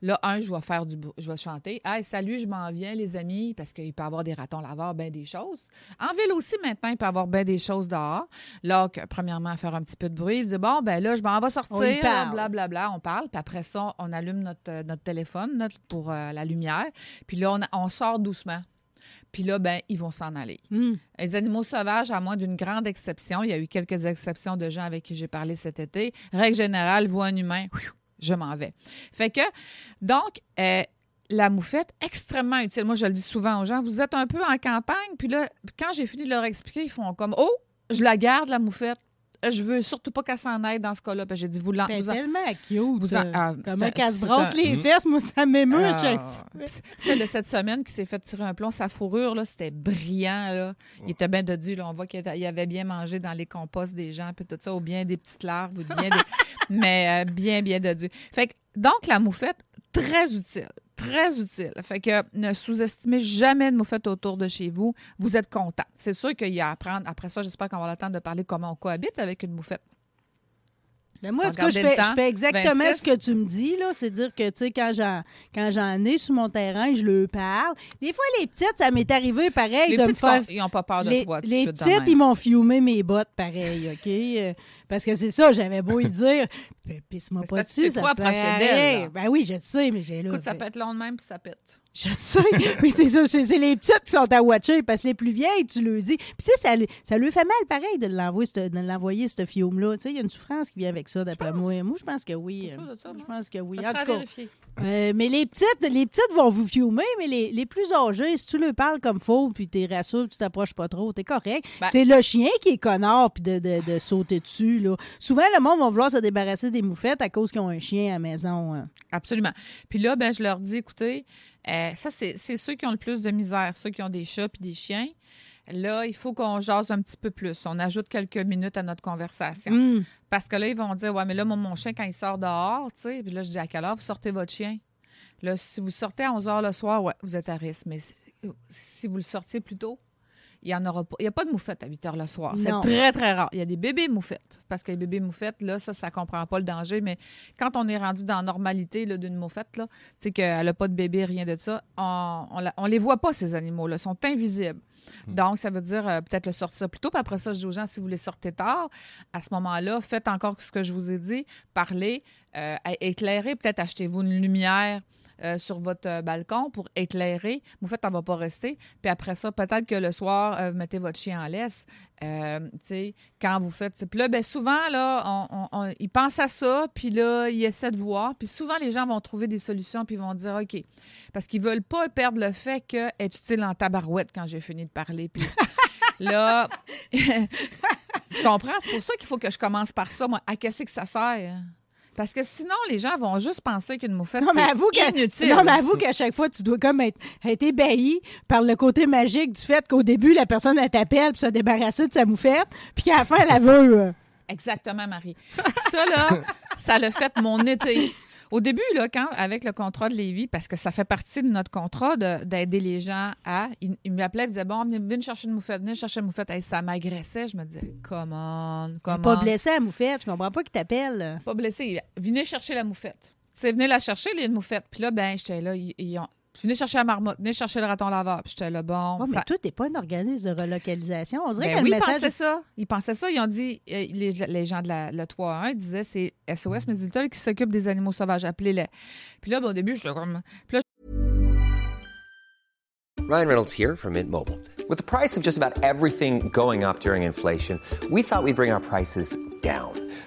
Là, un, je vais faire du, je vais chanter. Hey, salut, je m'en viens, les amis, parce qu'il peut y avoir des ratons laveurs, ben des choses. En ville aussi, maintenant, il peut y avoir ben des choses dehors. Là, que, premièrement, faire un petit peu de bruit, il dit bon, ben là, je m'en vais sortir, On y parle. blablabla, on parle, puis après ça, on allume notre, euh, notre téléphone notre- pour euh, la lumière, puis là, on, on sort doucement. Puis là, ben, ils vont s'en aller. Hmm. Les animaux sauvages, à moins d'une grande exception, il y a eu quelques exceptions de gens avec qui j'ai parlé cet été. Règle générale, voit un humain, je m'en vais. Fait que, donc, euh, la moufette, extrêmement utile. Moi, je le dis souvent aux gens, vous êtes un peu en campagne, puis là, quand j'ai fini de leur expliquer, ils font comme, oh, je la garde, la moufette. Je veux surtout pas qu'elle s'en aille dans ce cas-là. J'ai dit, vous l'en... Elle est vous en- tellement cute. vous en- ah, Comment c'est- qu'elle se brosse un- les Mhm. fesses, moi, ça m'émeut à Ah, chaque fois. pis Celle de cette semaine qui s'est fait tirer un plomb, sa fourrure, là, c'était brillant. Là. Il était bien dodu. Là. On voit qu'il avait bien mangé dans les composts des gens, puis tout ça, ou bien des petites larves, ou bien des... mais euh, bien, bien dodu. Fait que, donc, la moufette, très utile. Très utile. Fait que ne sous-estimez jamais de moufette autour de chez vous. Vous êtes content. C'est sûr qu'il y a à apprendre. Après ça, j'espère qu'on va avoir le temps de parler comment on cohabite avec une moufette. Ben moi, ce que je le fais, temps. je fais exactement 26. ce que tu me dis, là. C'est dire que, tu sais, quand j'en, quand j'en ai sur mon terrain, je leur parle. Des fois, les petites, ça m'est arrivé pareil Les de me petites, faire. ils n'ont pas peur de Les, toi. tout les petites, ils m'ont fiumé mes bottes pareil, OK? Parce que c'est ça, j'avais beau y dire. Pisse-moi pas dessus. Ça à approché d'elle, rien. Ben oui, je le sais, mais j'ai là. Écoute, ça fait- peut être long de même, puis ça pète. Je sais, mais c'est ça, c'est les petites qui sont à watcher parce que les plus vieilles, tu le dis. Puis tu sais, ça, lui- ça lui fait mal pareil de l'envoyer, ce- de l'envoyer, ce fiume-là. Tu sais, il y a une souffrance qui vient avec ça, d'après moi. Moi, je pense que oui. Euh, ça, Je pense que oui. Ça En tout cas, euh, mais les petites, les petites vont vous fiumer, mais les, les plus âgées, si tu leur parles comme faut, puis t'es rassures, tu t'approches pas trop, t'es correct. Ben- c'est le chien qui est connard, puis de, de- de sauter dessus. Là. Souvent, le monde va vouloir se débarrasser des moufettes à cause qu'ils ont un chien à la maison. hein. Absolument. Puis là, ben, je leur dis, écoutez, euh, ça, c'est ceux qui ont le plus de misère, ceux qui ont des chats puis des chiens. Là, il faut qu'on jase un petit peu plus. On ajoute quelques minutes à notre conversation. Hum. Parce que là, ils vont dire, ouais, mais là, moi, mon chien, quand il sort dehors, tu sais, puis là, je dis, à quelle heure vous sortez votre chien? Là, si vous sortez à 11 h le soir, ouais, vous êtes à risque. Mais si- si vous le sortiez plus tôt, il n'y en aura pas. Il n'y a pas de moufette à 8 h le soir. C'est très, très rare. Il y a des bébés moufettes. Parce que les bébés moufettes, là, ça, ça comprend pas le danger. Mais quand on est rendu dans la normalité là, d'une moufette, là, tu sais, qu'elle n'a pas de bébé, rien de ça, on, on les voit pas, ces animaux-là. Ils sont invisibles. Donc, ça veut dire euh, peut-être le sortir plus tôt. Puis après ça, je dis aux gens, si vous les sortez tard, à ce moment-là, faites encore ce que je vous ai dit. Parlez, euh, éclairez, peut-être achetez-vous une lumière. Euh, sur votre euh, balcon pour éclairer. Vous faites, on va pas rester. Puis après ça, peut-être que le soir, euh, vous mettez votre chien en laisse. Euh, tu sais, quand vous faites. Puis là, ben souvent, là, on, on- on- ils pensent à ça, puis là, ils essaient de voir. Puis souvent, les gens vont trouver des solutions, puis ils vont dire OK. Parce qu'ils veulent pas perdre le fait qu'elle est utile en tabarouette quand j'ai fini de parler. Puis là, tu comprends? C'est pour ça qu'il faut que je commence par ça. Moi, à qu'est-ce que ça sert? Parce que sinon, les gens vont juste penser qu'une moufette, c'est que- inutile. Non, mais avoue qu'à chaque fois, tu dois comme être, être ébahi par le côté magique du fait qu'au début, la personne, elle t'appelle pour se débarrasser de sa moufette, puis qu'à la fin, elle la veut. Exactement, Marie. Ça, là, ça l'a fait mon été. Au début, là, quand, avec le contrat de Lévis, parce que ça fait partie de notre contrat de- d'aider les gens à. Il, il m'appelait, il disait Bon, venez, venez chercher une moufette, venez chercher une moufette. Hey, ça m'agressait. Je me disais Comment, comment. Pas blessée à la moufette, je comprends pas qu'il t'appelle. Pas blessé. Venez chercher la moufette. Tu sais, venez la chercher, il y a une moufette. Puis là, ben, j'étais là. Ils, ils ont- Venez chercher la marmotte, venez chercher le raton laveur. Puis j'étais là, bon. Oh, mais ça- toi, t'es pas un organisme de relocalisation. On dirait Ben que oui, le ils message. pensaient ça. Ils pensaient ça. Ils ont dit, euh, les, les gens de la, le 3-1 disaient, c'est SOS Mésulta qui s'occupe des animaux sauvages, appelez-les. Puis là, ben, au début, je comme. Puis là, Ryan Reynolds here from Mint Mobile. With the price of just about everything going up during inflation, we thought we'd bring our prices down.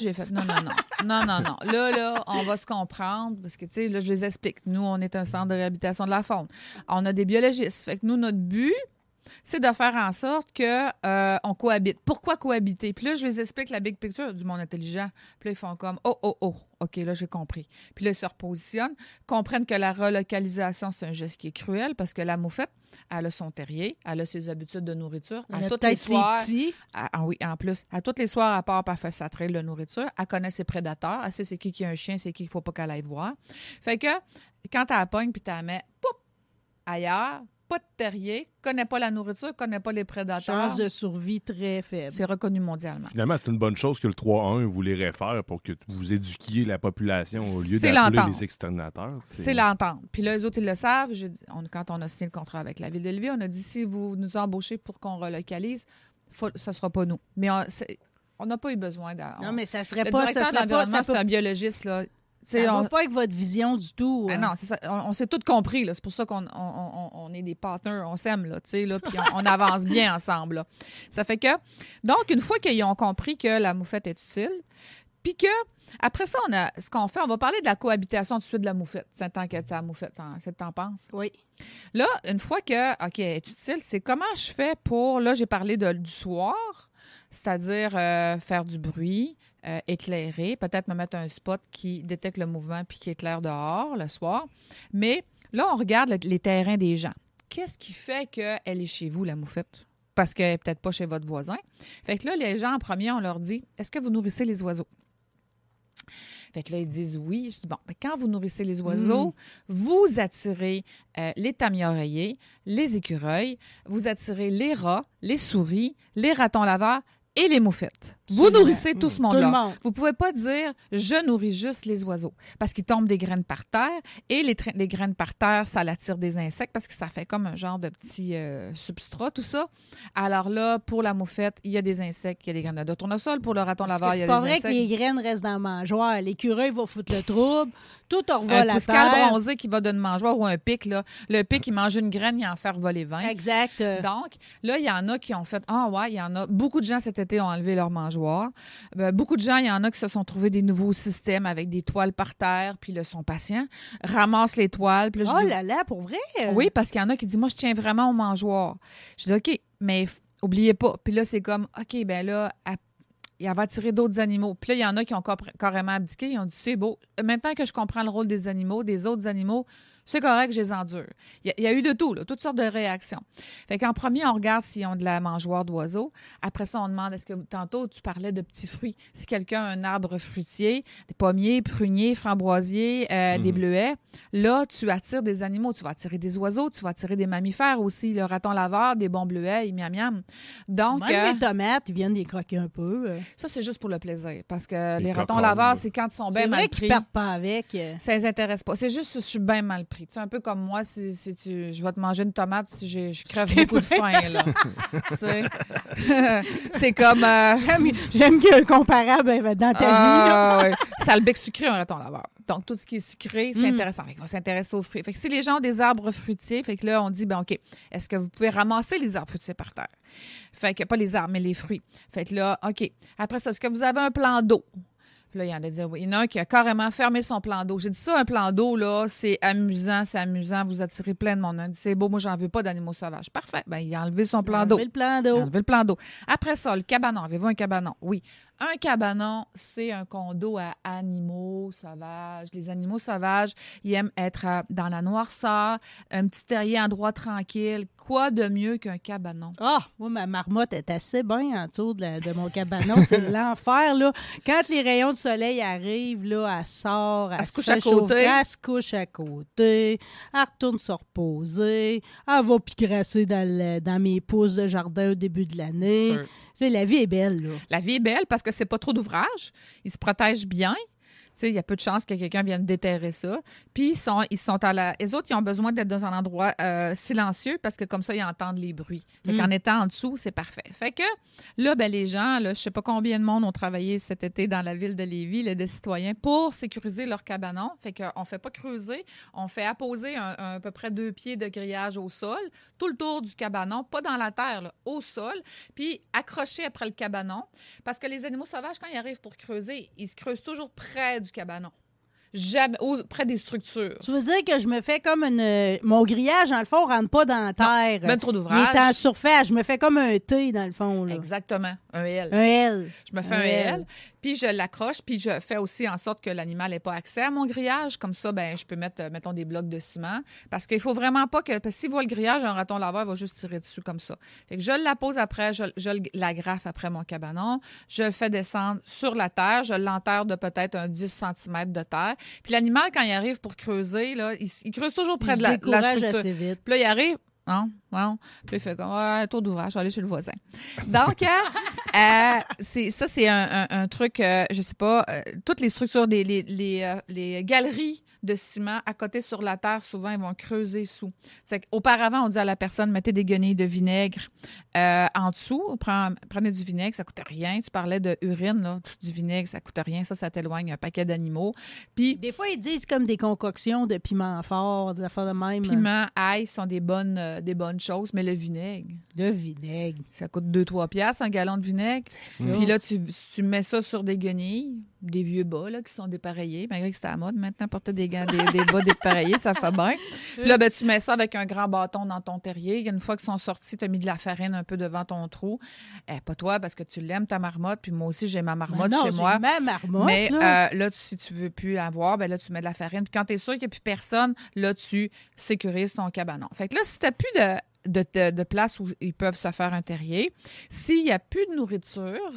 J'ai fait non, non, non. Non, non, non. Là, là, on va se comprendre parce que, tu sais, là, je les explique. Nous, on est un centre de réhabilitation de la faune. On a des biologistes. Fait que nous, notre but, c'est de faire en sorte que euh, on cohabite. Pourquoi cohabiter? Puis là, je les explique la big picture du monde intelligent. Puis là, ils font comme Oh, oh, oh, OK, là, j'ai compris. Puis là, ils se repositionnent, comprennent que la relocalisation, c'est un geste qui est cruel parce que la moufette, elle a son terrier, elle a ses habitudes de nourriture. Elle à a toutes les soirs, ah, oui, en plus, à tous les soirs, à part par faire sa trail de nourriture, elle connaît ses prédateurs, elle sait c'est qui qui a un chien, c'est qui qu'il faut pas qu'elle aille voir. Fait que quand elle la pogne puis tu la mets poup, ailleurs, pas de terrier, connaît pas la nourriture, connaît pas les prédateurs. Chance de survie très faible. C'est reconnu mondialement. Finalement, c'est une bonne chose que le 3-1 voulait refaire pour que vous éduquiez la population au lieu d'appeler les exterminateurs. C'est l'entente. Puis là, eux autres, ils le savent. J'ai dit- on- quand on a signé le contrat avec la ville de Lévis, on a dit si vous nous embauchez pour qu'on relocalise, faut, ce sera pas nous. Mais on n'a pas eu besoin d'un. Non, mais ça serait le pas... Ça directeur serait pas, d'environnement, ça c'est peut- un biologiste, là. Ça sais, va on- pas avec votre vision du tout. Ah hein. non, c'est ça. On, on s'est tous compris. C'est pour ça qu'on on, on- on est des partners. On s'aime, là, tu là, puis on, on avance bien ensemble. là. Ça fait que... Donc, une fois qu'ils ont compris que la moufette est utile, puis que... Après ça, on a, ce qu'on fait, on va parler de la cohabitation tout de suite de la moufette. C'est tant qu'elle est la moufette. hein? C'est t'en penses? Oui. Là, une fois que, OK, elle est utile, c'est comment je fais pour, là, j'ai parlé de- du soir, c'est-à-dire euh, faire du bruit, euh, éclairer, peut-être me mettre un spot qui détecte le mouvement puis qui éclaire dehors le soir. Mais là, on regarde le- les terrains des gens. Qu'est-ce qui fait qu'elle est chez vous, la moufette? Parce qu'elle n'est peut-être pas chez votre voisin. Fait que là, les gens, en premier, on leur dit, est-ce que vous nourrissez les oiseaux? Fait que là, ils disent oui. Je dis, bon, mais quand vous nourrissez les oiseaux, vous attirez euh, les tamis oreillers, les écureuils, vous attirez les rats, les souris, les ratons laveurs et les moufettes. Vous nourrissez tout ce Tout le monde-là. monde. Vous pouvez pas dire je nourris juste les oiseaux parce qu'ils tombent des graines par terre et les, les graines par terre, ça l'attire des insectes parce que ça fait comme un genre de petit euh, substrat, tout ça. Alors là, pour la moufette, il y a des insectes, il y a des graines de tournesol. Pour le raton laveur, il y C'est a pas des vrai insectes. que les graines restent dans le mangeoir. L'écureuil va foutre le trouble. Tout un revole à pouscal terre. bronzé qui va d'une mangeoire ou un pic, là. Le pic, il mange une graine, il en fait voler 20. Exact. Donc, là, il y en a qui ont fait Ah, ouais, il y en a. Beaucoup de gens cet été ont enlevé leur mangeoire. Ben, beaucoup de gens, il y en a qui se sont trouvés des nouveaux systèmes avec des toiles par terre, puis là, sont patients, ramassent les toiles. Puis là, je Oh dis- là là, pour vrai? Oui, parce qu'il y en a qui disent Moi, je tiens vraiment au mangeoir. Je dis OK, mais oubliez pas. Puis là, c'est comme OK, ben là, elle, elle va attirer d'autres animaux. Puis là, il y en a qui ont carrément abdiqué. Ils ont dit C'est beau. Maintenant que je comprends le rôle des animaux, des autres animaux, c'est correct, je les endure. Il y, a- il y a eu de tout, là, toutes sortes de réactions. Fait qu'en premier, on regarde s'ils ont de la mangeoire d'oiseaux. Après ça, on demande est-ce que tantôt, tu parlais de petits fruits? Si quelqu'un a un arbre fruitier, des pommiers, pruniers, framboisiers, euh, des bleuets, là, tu attires des animaux. Tu vas attirer des oiseaux, tu vas attirer des mammifères aussi, le raton laveur, des bons bleuets, miam miam. Donc, Même euh, les tomates, ils viennent les croquer un peu. euh. ça, c'est juste pour le plaisir. Parce que Les les, ratons laveurs, c'est quand ils sont bien C'est mal vrai pris. qu'ils partent pas avec. euh. Ça les intéresse pas. C'est juste que je suis bien mal pris. Tu sais, un peu comme moi, si, si tu, je vais te manger une tomate si j'ai- je crève beaucoup de faim. Là. C'est comme... euh, J'aime qu'il y ait un comparable euh, dans ta vie. là. ah, ouais. Ça a le bec sucré, un raton laveur. Donc, tout ce qui est sucré, c'est Mm. intéressant. Fait qu'on s'intéresse aux fruits. Fait que si les gens ont des arbres fruitiers, fait que là, on dit, ben OK, est-ce que vous pouvez ramasser les arbres fruitiers par terre? Fait que, pas les arbres, mais les fruits. Fait que là, OK. Après ça, est-ce que vous avez un plan d'eau? Puis là, il y en a dit oui. Il y en a un qui a carrément fermé son plan d'eau. J'ai dit ça, un plan d'eau, là, c'est amusant, c'est amusant, vous attirez plein de monde. A dit, c'est beau, moi, j'en veux pas d'animaux sauvages. Parfait. Ben, il a enlevé son plan d'eau. Le plan Il a d'eau. enlevé le plan d'eau. Après ça, le cabanon. Avez-vous un cabanon? Oui. Un cabanon, c'est un condo à animaux sauvages. Les animaux sauvages, ils aiment être euh, dans la noirceur, un petit terrier endroit tranquille. Quoi de mieux qu'un cabanon? Ah, moi, ma marmotte est assez bien en dessous de, la- de mon cabanon. C'est l'enfer, là. Quand les rayons de soleil arrivent, là, elle sort, elle, Elle se couche fait à côté. chauffer, Elle se couche à côté. Elle retourne se reposer. Elle va picrasser dans, le- dans mes pousses de jardin au début de l'année. La vie est belle, là. La vie est belle parce que c'est pas trop d'ouvrage. Ils se protègent bien. Sais, il y a peu de chances que quelqu'un vienne déterrer ça. Puis ils sont, ils sont à la. Les autres, ils ont besoin d'être dans un endroit euh, silencieux parce que comme ça, ils entendent les bruits. Fait Mm. qu'en étant en dessous, c'est parfait. Fait que là, ben, les gens, là, je sais pas combien de monde ont travaillé cet été dans la ville de Lévis, là, des citoyens, pour sécuriser leur cabanon. Fait qu'on fait pas creuser, on fait apposer un, un- à peu près deux pieds de grillage au sol, tout le tour du cabanon, pas dans la terre, là, au sol, puis accroché après le cabanon. Parce que les animaux sauvages, quand ils arrivent pour creuser, ils se creusent toujours près du cabanon. Jamais, ou près des structures. Tu veux dire que je me fais comme une. Mon grillage, dans le fond, rentre pas dans la terre. ben trop Il d'ouvrage. est en surface. Je me fais comme un T, dans le fond, là. Exactement, un L. Un L. Je me fais Un un L. L, puis je l'accroche, puis je fais aussi en sorte que l'animal n'ait pas accès à mon grillage. Comme ça, ben, je peux mettre, euh, mettons, des blocs de ciment. Parce qu'il faut vraiment pas que. Parce que s'il voit le grillage, un raton laveur il va juste tirer dessus comme ça. Fait que je la pose après, je, je le- la graffe après mon cabanon. Je le fais descendre sur la terre. Je l'enterre de peut-être un 10 cm de terre. Puis l'animal, quand il arrive pour creuser, là, il, creuse toujours près Il de la, la structure. assez vite. Puis là, il arrive. Non, non. Puis il fait comme, ouais, tour d'ouvrage, je vais aller chez le voisin. Donc, euh, euh, c'est, ça, c'est un, un- un truc, euh, je sais pas, euh, toutes les structures, des, les, les, les galeries de ciment à côté sur la terre, souvent, ils vont creuser sous. C'est qu'auparavant, on dit à la personne, mettez des guenilles de vinaigre euh, en dessous. Prends- prenez du vinaigre, ça coûte rien. Tu parlais de urine, là, tout du vinaigre, ça coûte rien. Ça, ça t'éloigne un paquet d'animaux. Puis, Des fois, ils disent comme des concoctions de piment fort, des affaires de même. piment, ail sont des bonnes, euh, des bonnes choses, mais le vinaigre, De vinaigre. Ça coûte 2-3 piastres, un gallon de vinaigre. Puis là, tu, tu mets ça sur des guenilles, des vieux bas là, qui sont dépareillés, malgré que c'était à la mode. Maintenant, porter des, gants, des, des bas dépareillés, ça fait bien. Puis là, ben, tu mets ça avec un grand bâton dans ton terrier. Une fois qu'ils sont sortis, tu as mis de la farine un peu devant ton trou. Eh, pas toi, parce que tu l'aimes, ta marmotte. Puis moi aussi, j'ai ma marmotte Ben non, chez moi. ma marmotte, Mais là. euh, là, tu- si tu veux plus avoir, ben là, tu mets de la farine. Puis quand tu es sûr qu'il n'y a plus personne, là, tu sécurises ton cabanon. Fait que là, si tu n'as plus de, de, de- de place où ils peuvent se faire un terrier, s'il n'y a plus de nourriture,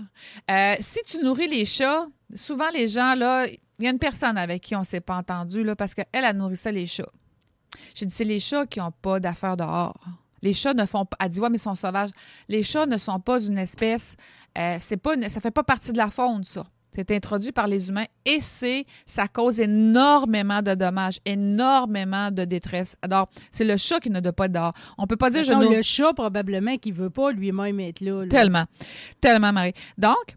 euh, si tu nourris les chats, souvent les gens, là, il y a une personne avec qui on ne s'est pas entendu, là, parce qu'elle, elle nourrissait les chats. J'ai dit, c'est les chats qui n'ont pas d'affaires dehors. Les chats ne font pas. Elle dit, ouais, mais ils sont sauvages. Les chats ne sont pas une espèce. euh, c'est pas, fait pas partie de la faune, ça. C'est introduit par les humains et c'est, ça cause énormément de dommages, énormément de détresse. Alors, c'est le chat qui ne doit pas être dehors. On peut pas De dire, toute je façon, nourris- le chat, probablement, qui veut pas lui-même être là. là. Tellement. Tellement, Marie. Donc,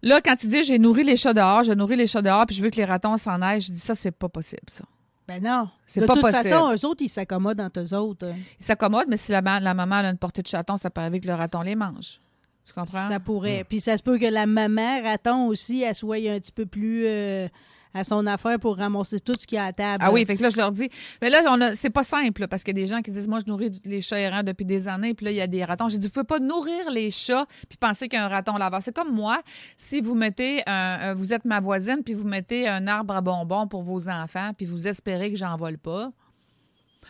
là, quand tu dis j'ai nourri les chats dehors, je nourris les chats dehors, puis je veux que les ratons s'en aillent, je dis ça, c'est pas possible, ça. Ben non. C'est de pas toute possible. façon, eux autres, ils s'accommodent entre eux autres. hein. Ils s'accommodent, mais si la maman a une portée de chaton, ça peut arriver que le raton les mange. Tu comprends? Ça pourrait. Puis ça se peut que la maman raton aussi, elle soit un petit peu plus euh, à son affaire pour ramasser tout ce qu'il y a à table. Ah oui, fait que là, je leur dis. Mais là, on a, c'est pas simple, là, parce qu'il y a des gens qui disent Moi, je nourris les chats errants depuis des années, puis là, il y a des ratons. J'ai dit Vous pouvez pas nourrir les chats puis penser qu'il y a un raton laveur. C'est comme moi, si vous mettez un, un- vous êtes ma voisine, puis vous mettez un arbre à bonbons pour vos enfants, puis vous espérez que j'en vole pas.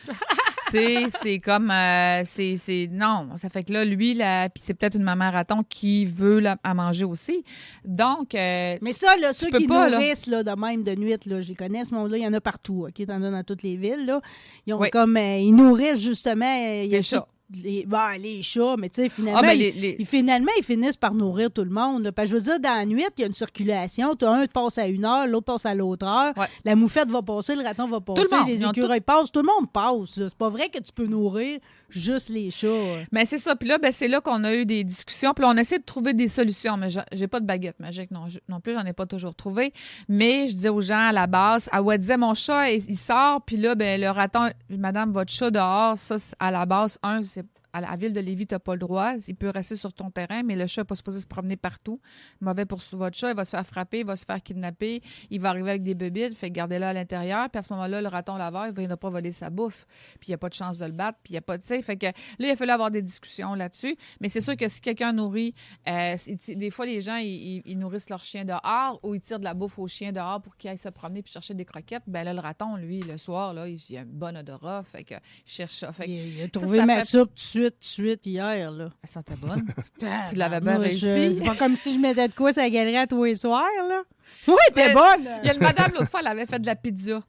c'est, c'est comme euh, c'est, c'est non ça fait que là lui là puis c'est peut-être une maman raton qui veut la, à manger aussi donc euh, Mais ça, là, ceux qui pas, là. nourrissent là, de même de nuit, là, je les connais, ce monde-là, il y en a partout, OK? T'en as dans toutes les villes, là. Ils ont Oui. comme... euh, ils nourrissent, justement... euh, il y a Les tout- ben, les chats, mais tu sais, finalement, Ah, ben, ils, les- les- ils- finalement, ils finissent par nourrir tout le monde. Parce que je veux dire, dans la nuit, il y a une circulation. T'as un passe à une heure, l'autre passe à l'autre heure. Ouais. La moufette va passer, le raton va passer, le monde. les écureuils passent. Tout le monde passe. C'est pas vrai que tu peux nourrir juste les chats. Mais c'est ça. Puis là, ben, c'est là qu'on a eu des discussions. Puis on essaie de trouver des solutions. Mais j'a- j'ai pas de baguette magique non, non plus. J'en ai pas toujours trouvé. Mais je disais aux gens à la base, ah ouais, disait mon chat, il, sort. Puis là, ben, le raton, madame, votre chat dehors, ça, à la base, un, c'est à la ville de Lévis, tu n'as pas le droit. Il peut rester sur ton terrain, mais le chat n'est pas supposé se promener partout. Mauvais pour votre chat, il va se faire frapper, il va se faire kidnapper, il va arriver avec des bébites, fait garder-le à l'intérieur. Puis à ce moment-là, le raton laveur, il ne viendra pas voler sa bouffe. Puis il n'y a pas de chance de le battre, puis il n'y a pas de. Fait que là, il a fallu avoir des discussions là-dessus. Mais c'est sûr que si quelqu'un nourrit, euh, des fois, les gens, ils, ils, nourrissent leur chien dehors ou ils tirent de la bouffe au chien dehors pour qu'il aille se promener puis chercher des croquettes. Ben là, le raton, lui, le soir, là, il, a un bon odorat. Fait que il cherche ça. Fait que, il, a trouvé ma soupe tout de suite, de suite hier. Là. Elle sentait bonne. tu l'avais bien réussi. C'est pas comme si je mettais de quoi ça galerie à tous les soirs. Là. Oui, t'es bonne. Il y a le madame, l'autre fois, elle avait fait de la pizza.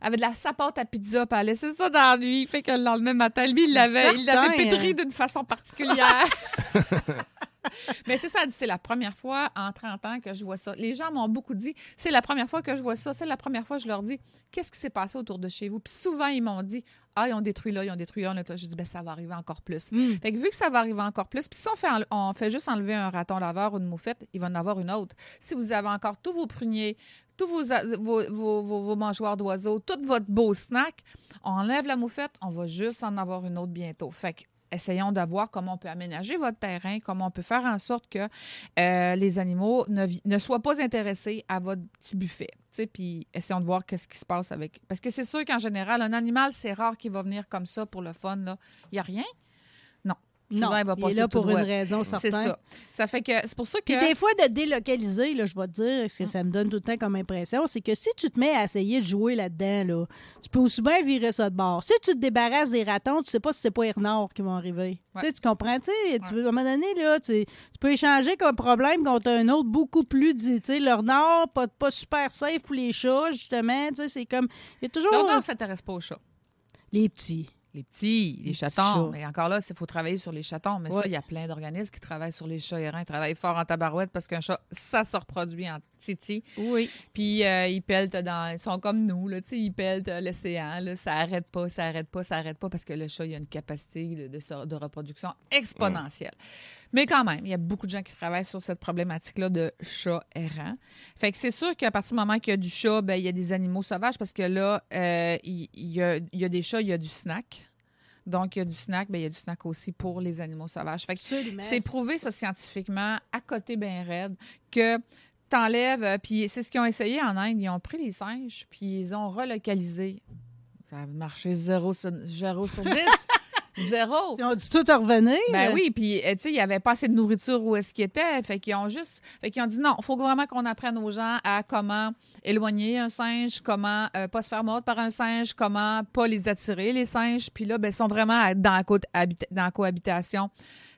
Elle avait de la sapate à pizza, puis elle laissé ça dans la nuit. Fait que le lendemain matin, lui, il l'avait, il l'avait pétri hein. d'une façon particulière. Mais c'est ça, c'est la première fois en 30 ans que je vois ça. Les gens m'ont beaucoup dit, c'est la première fois que je vois ça, c'est la première fois que je leur dis, qu'est-ce qui s'est passé autour de chez vous? Puis souvent, ils m'ont dit, ah, ils ont détruit là, ils ont détruit là. Je dis, ben ça va arriver encore plus. Mm. Fait que vu que ça va arriver encore plus, puis si on fait, on fait juste enlever un raton laveur ou une moufette, il va en avoir une autre. Si vous avez encore tous vos pruniers, tous vos, vos, vos, mangeoires d'oiseaux, tout votre beau snack, on enlève la moufette, on va juste en avoir une autre bientôt. Fait que essayons de voir comment on peut aménager votre terrain, comment on peut faire en sorte que euh, les animaux ne, soient pas intéressés à votre petit buffet. Puis essayons de voir qu'est-ce qui se passe avec. Parce que c'est sûr qu'en général, un animal, c'est rare qu'il va venir comme ça pour le fun. Il n'y a rien non, il va est là pour une raison certaine. C'est ça. Ça fait que c'est pour ça que. des fois, de délocaliser, là, je vais te dire, ce que ça me donne tout le temps comme impression, c'est que si tu te mets à essayer de jouer là-dedans, là, tu peux aussi bien virer ça de bord. Si tu te débarrasses des ratons, tu sais pas si c'est pas les renards qui vont arriver. Tu comprends? Tu sais, à un moment donné, là, tu, peux échanger comme problème contre un autre beaucoup plus, tu sais, le renard, pas, pas super safe pour les chats, justement. Tu sais, c'est comme. Il y a toujours. Le renard s'intéresse pas aux chats. Les petits les petits, les, chatons. Mais encore là, il faut travailler sur les chatons. Mais ça, il y a plein d'organismes qui travaillent sur les chats errants. Ils travaillent fort en tabarouette parce qu'un chat, ça se reproduit en titi. Oui. Puis euh, ils pèlent dans. Ils sont comme nous, là. Ils pèlent l'océan. Ça arrête pas, ça arrête pas, ça arrête pas parce que le chat, il a une capacité de, de, reproduction exponentielle. Mais quand même, il y a beaucoup de gens qui travaillent sur cette problématique-là de chat errant. Fait que c'est sûr qu'à partir du moment qu'il y a du chat, ben, il y a des animaux sauvages parce que là, euh, il, y a, il y a des chats, il y a du snack. Donc, il y a du snack, bien, il y a du snack aussi pour les animaux sauvages. Fait que c'est prouvé, ça, scientifiquement, à côté bien raide, que t'enlèves, euh, puis c'est ce qu'ils ont essayé en Inde. Ils ont pris les singes, puis ils ont relocalisé. Ça a marché zéro sur, zéro sur 10. Zéro. Ils ont dit tout revenir. Ben oui, puis euh, tu sais, il n'y avait pas assez de nourriture où est-ce qu'ils étaient. Fait qu'ils ont juste. Fait qu'ils ont dit non, il faut vraiment qu'on apprenne aux gens à comment éloigner un singe, comment euh, pas se faire mordre par un singe, comment pas les attirer, les singes. Puis là, ben, ils sont vraiment dans la, dans la cohabitation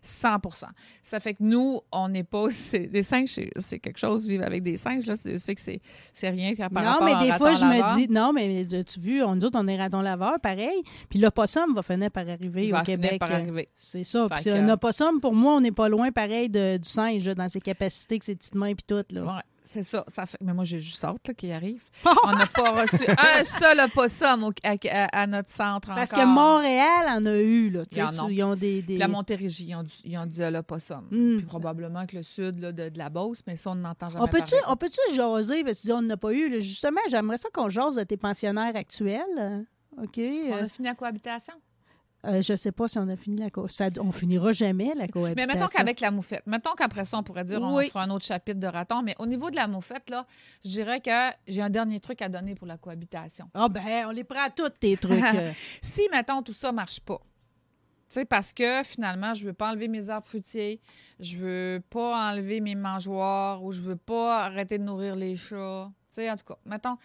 100% Ça fait que nous, on n'est pas. Des singes, c'est quelque chose, vivre avec des singes, là. Je sais que c'est rien par non, rapport mais des fois, je me dis. Non, mais tu vu, on, nous autres, on est raton laveur, pareil. Puis l'opossum va finir par arriver au Québec. C'est ça. Puis un opossum, pour moi, on n'est pas loin, pareil, de, du singe, dans ses capacités, que ses petites mains, puis tout, là. C'est ça, ça fait... Mais moi, j'ai juste sorte qui arrive. On n'a pas reçu un seul opossum au... à, à, notre centre Parce que Montréal en a eu. Là, ils, ont des, des... La Montérégie, ils ont du, ils ont du opossum. Hmm. Puis probablement que le sud là, de, de, la Beauce, mais ça, on n'entend jamais on peut-tu, On peut-tu jaser? Parce que on n'a pas eu. Justement, j'aimerais ça qu'on jase de tes pensionnaires actuels. OK. On a fini la cohabitation? Euh, je ne sais pas si on a fini la cohabitation. On finira jamais la cohabitation. Mais mettons qu'avec la moufette, mettons qu'après ça, on pourrait dire on fera un autre chapitre de raton. Mais au niveau de la moufette, là, je dirais que j'ai un dernier truc à donner pour la cohabitation. Ah ben, on les prend tous tes trucs. si, mettons, tout ça marche pas, tu sais, parce que finalement, je veux pas enlever mes arbres fruitiers, je veux pas enlever mes mangeoires ou je veux pas arrêter de nourrir les chats en tout cas, mettons,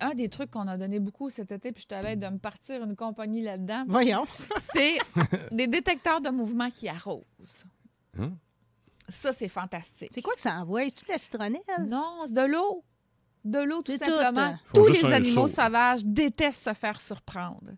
un des trucs qu'on a donné beaucoup cet été, puis je t'avais de me partir une compagnie là-dedans. Voyons. c'est des détecteurs de mouvement qui arrosent. Hein? Ça, c'est fantastique. C'est quoi que ça envoie? Est-ce la citronnelle? Non, c'est de l'eau. De l'eau, tout simplement. Tous les animaux sauvages détestent se faire surprendre.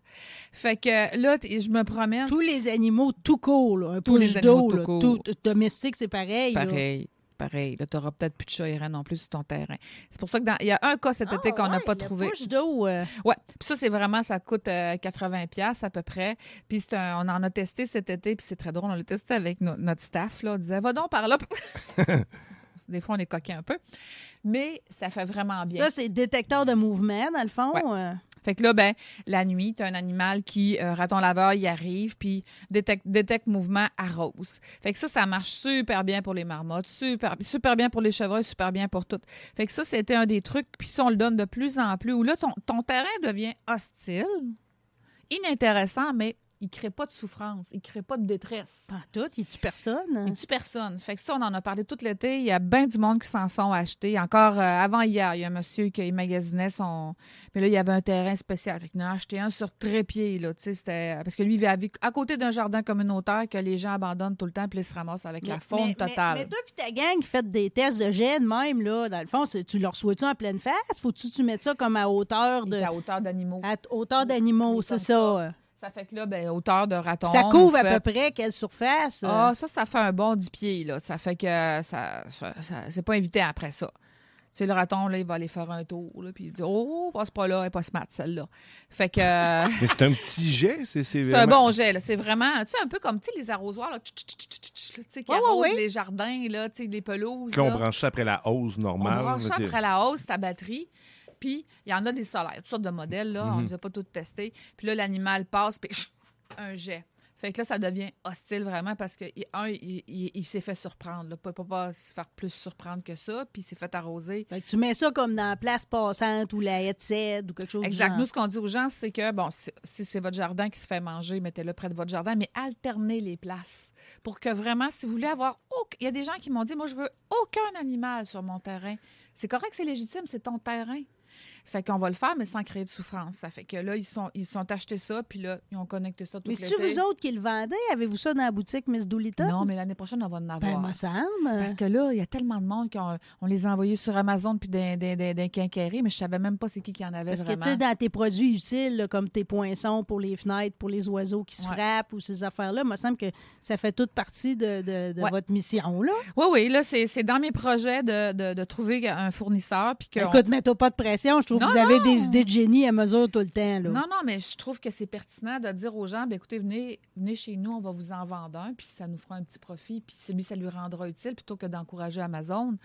Fait que là, je me promène. Tous les animaux tout court, un Tous les d'eau, tout domestique, c'est pareil. Pareil pareil. Tu n'auras peut-être plus de chat non plus sur ton terrain. C'est pour ça qu'il y a un cas cet été ah, qu'on n'a pas trouvé. d'eau. Euh. Ouais. Puis ça, c'est vraiment, ça coûte 80 euh, pièces à peu près. Puis on en a testé cet été, puis c'est très drôle. On l'a testé avec notre staff. Là. On disait, va donc par là. Des fois, on est coquin un peu. Mais ça fait vraiment bien. Ça, c'est détecteur de mouvement, dans le fond. Euh. Fait que là, ben, la nuit, tu un animal qui, euh, raton laveur, il arrive, puis détecte, détecte mouvement, arrose. Fait que ça, ça marche super bien pour les marmottes, super, bien pour les chevreuils, super bien pour tout. Fait que ça, c'était un des trucs, puis on le donne de plus en plus, où là, ton, ton terrain devient hostile, inintéressant, mais il crée pas de souffrance, il crée pas de détresse. Pas tout, il tue personne. Il tue personne. Fait que ça, on en a parlé tout l'été. Il y a bien du monde qui s'en sont achetés. Encore euh, avant hier, il y a un monsieur qui magasinait son. Mais là, il y avait un terrain spécial. Fait qu'il en a acheté un sur trépied, là. Tu sais, c'était. Parce que lui, il vit à, côté d'un jardin communautaire que les gens abandonnent tout le temps, puis ils se ramassent avec la faune totale. Mais, mais toi puis ta gang qui fait des tests de gènes même, là, dans le fond, tu leur souhaites ça en pleine face? Faut-tu tu mettes ça comme à hauteur de. À hauteur d'animaux. à hauteur d'animaux, c'est ça. Ça fait que là, ben, hauteur de raton. Ça couvre à peu près quelle surface? Ah, ça, ça fait un bon 10 pieds, là. Ça fait que ça, ça- ça- c'est pas invité après ça. Tu sais, le raton, là, il va aller faire un tour, là, puis il dit Oh, passe pas là, elle est pas smart, celle-là. Fait que euh, Mais c'est un petit jet, c'est c'est c'est un bon jet, là. C'est vraiment, tu sais, un peu comme, tu sais, les arrosoirs, là, tu sais, qui arrosent les jardins, là, tu sais, les pelouses. Puis là, on branche ça après la hausse On normale. branche ça après la hausse, ta batterie. Puis, il y en a des solaires, toutes sortes de modèles, là. On Mhm. ne les a pas tous testés. Puis là, l'animal passe, puis un jet. Fait que là, ça devient hostile vraiment parce que, un, il, il- il s'est fait surprendre. Là. Il ne peut pas se faire plus surprendre que ça. Puis il s'est fait arroser. Fait que tu mets ça comme dans la place passante ou la headset ou quelque chose du Exact. genre. Nous, ce qu'on dit aux gens, c'est que, bon, si, si c'est votre jardin qui se fait manger, mettez-le près de votre jardin, mais alternez les places. Pour que vraiment, si vous voulez avoir. aucun- Il y a des gens qui m'ont dit, moi, je veux aucun animal sur mon terrain. C'est correct, c'est légitime, c'est ton terrain. Fait qu'on va le faire, mais sans créer de souffrance. Ça fait que là, ils sont, ils sont achetés ça, puis là, ils ont connecté ça tout Mais c'est vous autres qui le vendez? Avez-vous ça dans la boutique Miss Doolittle? Non, mais l'année prochaine, on va en Ben, avoir. me semble. Parce que là, il y a tellement de monde qu'on on les a envoyés sur Amazon puis d'un d'un- d'un- d'un quincaillerie, mais je savais même pas c'est qui qui en avait Parce que, vraiment. tu sais, dans tes produits utiles, là, comme tes poinçons pour les fenêtres, pour les oiseaux qui se Ouais. frappent ou ces affaires-là, il me semble que ça fait toute partie de, de- de Ouais. votre mission, là. Oui, oui, là, c'est c'est dans mes projets de, de- trouver un fournisseur. Puis que Écoute, mets-toi pas de pression. Je trouve Non, que vous avez non. des idées de génie à mesure tout le temps, là. Non, non, mais je trouve que c'est pertinent de dire aux gens, ben, écoutez, venez, venez chez nous, on va vous en vendre un, puis ça nous fera un petit profit, puis celui, ça lui rendra utile plutôt que d'encourager Amazon.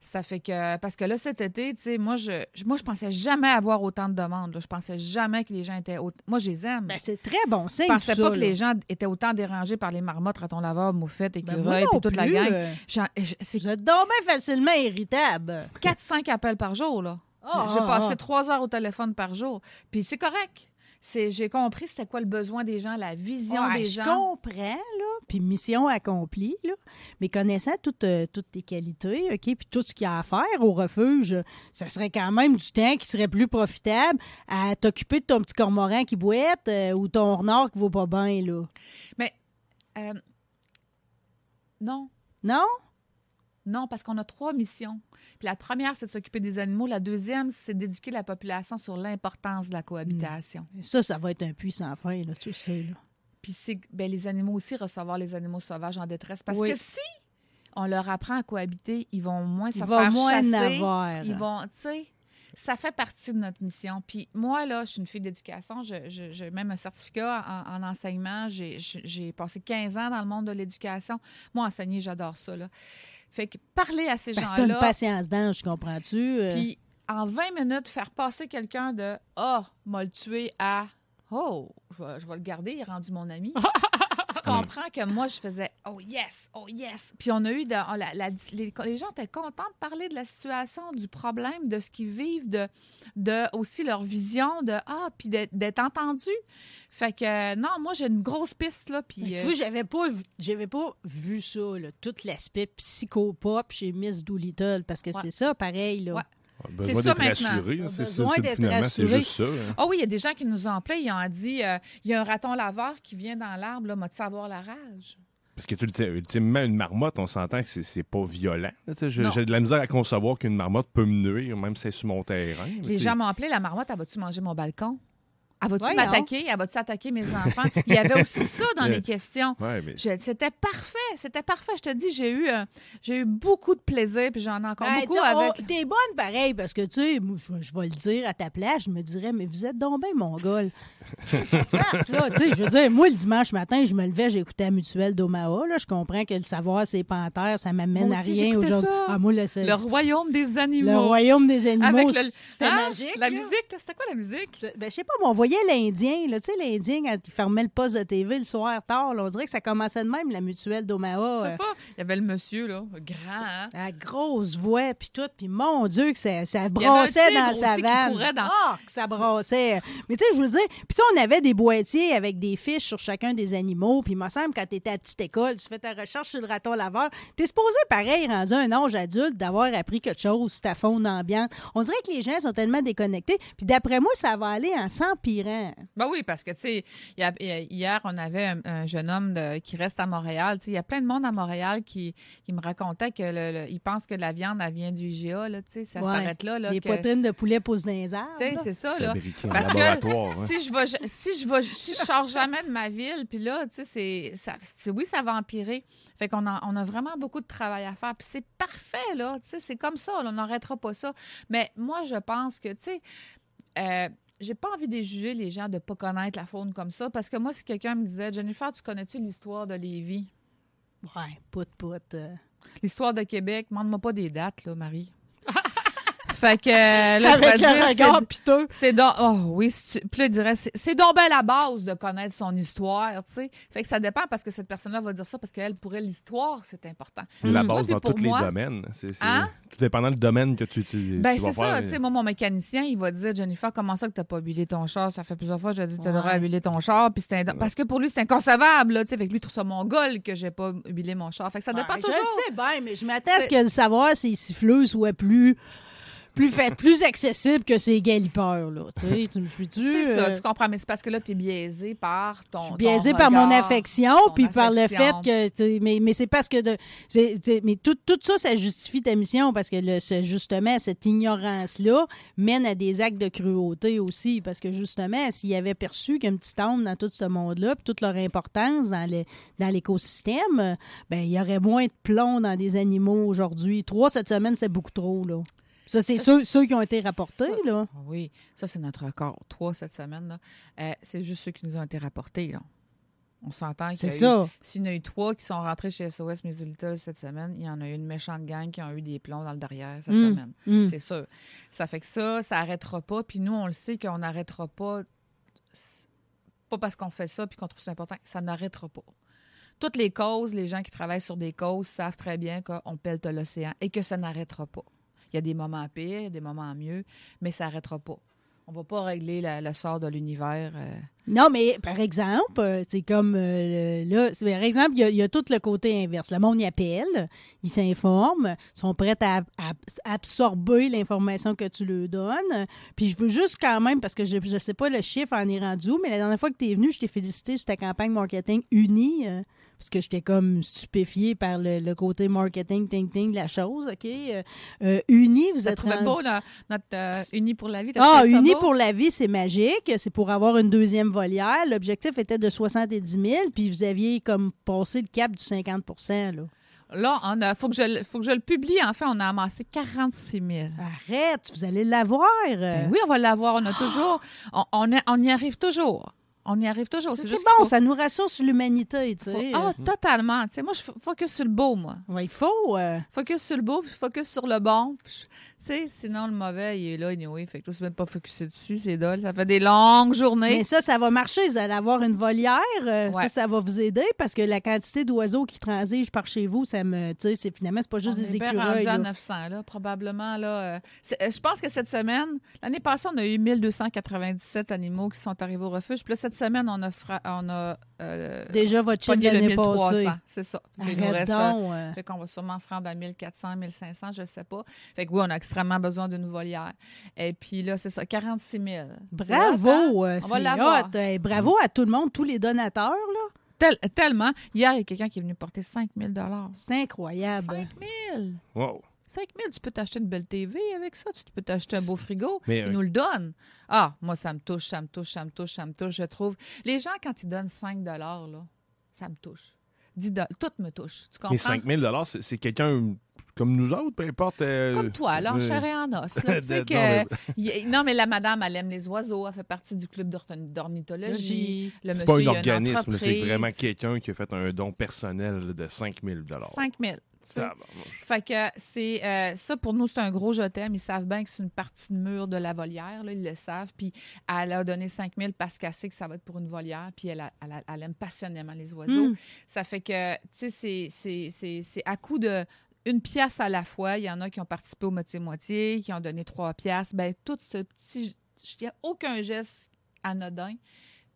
Ça fait que, parce que là, cet été, tu sais, moi, je, je- moi, je pensais jamais avoir autant de demandes. là. Je pensais jamais que les gens étaient. aut- Moi, je les aime. Ben, c'est très bon signe, je pensais pas ça, que là. les gens étaient autant dérangés par les marmottes, ratons laveurs, moufettes, Ben, écureuils, non puis toute la gang. euh. Je- C'est Vous êtes donc bien facilement irritable. 4-5 appels par jour, là. Ah, J'ai- ah, passé ah. trois heures au téléphone par jour. Puis c'est correct. C'est- J'ai compris c'était quoi le besoin des gens, la vision Ouais, des je gens. comprends, là. Puis mission accomplie, là. Mais connaissant toutes, euh, toutes tes qualités, OK, puis tout ce qu'il y a à faire au refuge, ça serait quand même du temps qui serait plus profitable à t'occuper de ton petit cormoran qui boite euh, ou ton renard qui vaut pas bien, là. Mais euh, non, Non? Non, parce qu'on a trois missions. Puis la première, c'est de s'occuper des animaux. La deuxième, c'est d'éduquer la population sur l'importance de la cohabitation. Ça, ça va être un puits sans fin, là, tu sais, là. Puis c'est ben, les animaux aussi recevoir les animaux sauvages en détresse. Parce Oui. que si on leur apprend à cohabiter, ils vont moins se Il va faire moins en chasser. avoir. Ils vont, tu sais, ça fait partie de notre mission. Puis moi, là, je suis une fille d'éducation. J'ai même un certificat en, en enseignement. J'ai passé 15 ans dans le monde de l'éducation. Moi, enseigner, j'adore ça. Là. Fait que parler à ces que t'as une gens-là. patience d'ange, comprends-tu? euh? Puis en 20 minutes, faire passer quelqu'un de Ah, m'a le tué à Oh, je vais, je vais le garder, il est rendu mon ami. comprends que moi, je faisais Oh yes, oh yes. Puis on a eu de, oh, la- la- les, les gens étaient contents de parler de la situation, du problème, de ce qu'ils vivent, de, de aussi leur vision, de Ah, puis d'être entendus. Fait que non, moi, j'ai une grosse piste, là. Puis. Tu euh, vois, j'avais pas, j'avais pas vu ça, là, tout l'aspect psychopop chez Miss Doolittle, parce que Ouais. c'est ça, pareil, là. Ouais. On a C'est ça d'être maintenant. C'est ça, finalement, c'est juste ça. hein. Ah oui, il y a des gens qui nous ont appelés, ils ont dit euh, il y a un raton laveur qui vient dans l'arbre, là, m'a-tu avoir la rage? Parce que ulti- ultimement, une marmotte, on s'entend que c'est- pas violent. J'ai de la misère à concevoir qu'une marmotte peut me nuire, même si c'est sur mon terrain. Les gens m'ont appelé, la marmotte, elle va-tu manger mon balcon? Elle va-tu m'attaquer? Elle va-tu attaquer mes enfants? Il y avait aussi ça dans les questions. Ouais, mais Je- C'était parfait, c'était parfait. Je te dis, j'ai eu, euh, j'ai eu beaucoup de plaisir, puis j'en ai encore beaucoup avec. oh, T'es bonne pareil, parce que, tu sais, moi, je vais- je vais le dire à ta place, je me dirais, mais vous êtes donc bien mongol. Ah, ça, tu sais, je veux dire, moi, le dimanche matin, je me levais, j'écoutais la mutuelle d'Omaha. Là, je comprends que le savoir, c'est panthères, ça m'amène à rien aujourd'hui. ça. Ah, moi, le, c'est- Le royaume des animaux. le royaume des animaux, Avec le, c'était magique. La là. musique, c'était quoi la musique? Ben, je sais pas, mais on voyait l'Indien, là, tu sais, l'Indien, quand il fermait le poste de TV le soir tard, là, on dirait que ça commençait de même, la mutuelle d'Omaha. Euh. Il y avait le monsieur, là, grand, hein? La grosse voix, puis tout, puis mon Dieu, que ça, ça brassait dans sa vanne. dans- Ah, que ça brassait. Mais tu sais, je veux dire, puis ça, on avait des boîtiers avec des fiches sur chacun des animaux, puis il me semble, quand tu étais à la petite école, tu fais ta recherche sur le raton laveur, t'es supposé, pareil, rendu à un âge adulte, d'avoir appris quelque chose ta faune ambiante. On dirait que les gens sont tellement déconnectés, puis d'après moi, ça va aller en s'empirant. Ben oui, parce que, tu sais, a- hier, on avait un, un jeune homme de- qui reste à Montréal. Tu sais, il y a plein de monde à Montréal qui, qui me racontait que le, le- il pense que la viande, elle vient du IGA, là, tu sais, ça Ouais. s'arrête là. là les que- poitrines de poulet poussent dans les arbres. Tu sais, c'est ça, là. Parce que hein. si je vais, si je vais, si je sors jamais de ma ville, puis là, tu sais, c'est, ça- c'est- oui, ça va empirer. Fait qu'on a, on a vraiment beaucoup de travail à faire. Puis c'est parfait, là. Tu sais, c'est comme ça. là, on n'arrêtera pas ça. Mais moi, je pense que, tu sais, euh, j'ai pas envie de juger les gens de pas connaître la faune comme ça. Parce que moi, si quelqu'un me disait, Jennifer, tu connais-tu l'histoire de Lévis? Ouais, pout, pout. euh. L'histoire de Québec, demande-moi pas des dates, là, Marie. Fait que, euh, là, Avec un regard c'est- piteux. c'est donc, oh oui, si tu- puis là, il dirait, c'est, donc bien la base de connaître son histoire, tu sais. Fait que ça dépend parce que cette personne-là va dire ça parce qu'elle, pour elle, l'histoire, c'est important. La base dans tous moi- les domaines. C'est, Hein? Tout dépendant du domaine que tu, tu, Ben, c'est ça, tu sais, moi, mon mécanicien, il va dire, Jennifer, comment ça que t'as pas huilé ton char? Ça fait plusieurs fois que je dis, tu Ouais. devrais huiler ton char, puis c'est parce que pour lui, c'est inconcevable, là, tu sais. Fait que lui, il trouve ça mongol que j'ai pas huilé mon char. Fait que ça dépend Ouais, toujours. Je sais bien, mais je m'attends à ce que le savoir, ces siffleuses soient plus, plus fait, plus accessible que ces galipeurs, là. Tu sais, tu me suis-tu? C'est ça, euh, tu comprends, mais c'est parce que là, t'es biaisé par ton. je suis ton biaisée par mon affection, puis par le fait que. tu Mais, mais c'est parce que. De, tu mais tout, tout ça, ça justifie ta mission, parce que le, ce- justement, cette ignorance-là mène à des actes de cruauté aussi. Parce que justement, s'ils avaient perçu qu'il y a un petit homme dans tout ce monde-là, puis toute leur importance dans dans l'écosystème, ben il y aurait moins de plomb dans des animaux aujourd'hui. Trois cette semaine, c'est beaucoup trop, là. Ça, c'est ceux, ceux qui ont été rapportés, là. Ah Oui, ça, c'est notre record. Trois cette semaine. là. Euh, c'est juste ceux qui nous ont été rapportés. Là. On s'entend qu'il y a eu- ça. S'il y en a eu trois qui sont rentrés chez SOS Missoula cette semaine, il y en a eu une méchante gang qui ont eu des plombs dans le derrière cette Mm, semaine. mm. C'est sûr. Ça fait que ça, ça n'arrêtera pas. Puis nous, on le sait qu'on n'arrêtera pas. Pas parce qu'on fait ça puis qu'on trouve ça important. Ça n'arrêtera pas. Toutes les causes, les gens qui travaillent sur des causes savent très bien qu'on pelte l'océan et que ça n'arrêtera pas. Il y a des moments pires, des moments mieux, mais ça n'arrêtera pas. On va pas régler la- le sort de l'univers. euh, Non, mais par exemple, euh, c'est comme euh, là, par exemple, il y, a- tout le côté inverse. Le monde y appelle, ils s'informent, sont prêts à, absorber l'information que tu leur donnes. Puis je veux juste quand même, parce que je ne sais pas le chiffre en est rendu mais la dernière fois que tu es venu, je t'ai félicité sur ta campagne marketing unie. euh, parce que j'étais comme stupéfiée par le, le côté marketing, ting-ting de la chose, OK? Euh, euh, Uni, vous Ça êtes rendu- beau, là, notre euh, Unis pour la vie. ah, Uni beau? pour la vie, c'est magique. C'est pour avoir une deuxième volière. L'objectif était de 70 000, puis vous aviez comme passé le cap du 50 là. Là, on a, faut, que je, le- faut que je le publie. En fait, on a amassé 46 000. Arrête, vous allez l'avoir. Ben oui, on va l'avoir. On a toujours. On, on, est- on y arrive toujours. On y arrive toujours. C'est juste bon, faut- ça nous rassure sur l'humanité, tu sais. Ah, totalement. Tu sais, moi, je focus sur le beau, moi. Ouais, il faut. euh, Focus sur le beau, puis focus sur le bon. Puis sais, sinon, le mauvais, il est là, anyway. Fait que toi, tu ne pas focusser dessus, c'est dole. Ça fait des longues journées. Mais ça, ça va marcher. Vous allez avoir une volière. euh, Ouais. Ça, ça va vous aider parce que la quantité d'oiseaux qui transigent par chez vous, ça me. Tu sais, c'est finalement, c'est pas juste on des est écureuils. rendu à là. 900, là, probablement. Là, euh, euh, je pense que cette semaine, l'année passée, on a eu 1297 animaux qui sont arrivés au refuge. Puis là, cette semaine, on a, fra- on a euh, Déjà, votre chiffre l'année passée. 1300. C'est ça. Arrête donc. euh. Fait qu'on va sûrement se rendre à 1400, 1500, je ne sais pas. Fait que oui, on a extrêmement besoin d'une volière. Et puis là, c'est ça, 46 000. C'est hot, hein? Bravo, euh, On va bravo à tout le monde, tous les donateurs. là. Tel- tellement. Hier, il y a quelqu'un qui est venu porter 5 000 C'est incroyable. 5 000 Wow. 5 000, tu peux t'acheter une belle TV avec ça, tu peux t'acheter un beau frigo. Mais, ils euh, nous le donnent. Ah, moi, ça me touche, ça me touche, ça me touche, ça me touche, je trouve. Les gens, quand ils donnent 5 là, ça me touche. 10 tout me touche. Tu comprends? Mais 5 000 c'est c'est quelqu'un comme nous autres, peu importe. euh, Comme toi, là, en euh, chair et en os. là, non, que- mais- non, mais la madame, elle aime les oiseaux. Elle fait partie du club d'ornithologie. Le C'est monsieur, pas un organisme, c'est vraiment quelqu'un qui a fait un don personnel de 5 000 5 000. tu sais. Tabarnouche. Fait que c'est euh, ça pour nous, c'est un gros je t'aime. Ils savent bien que c'est une partie de mur de la volière, là, ils le savent. Puis elle a donné 5 000 parce qu'elle sait que ça va être pour une volière. Puis elle, a- elle, a- elle aime passionnément les oiseaux. Mm. Ça fait que, tu sais, c'est- c'est- c'est c'est à coup de une pièce à la fois. Il y en a qui ont participé au moitié-moitié, qui ont donné trois pièces. Ben tout ce petit, il n'y a aucun geste anodin.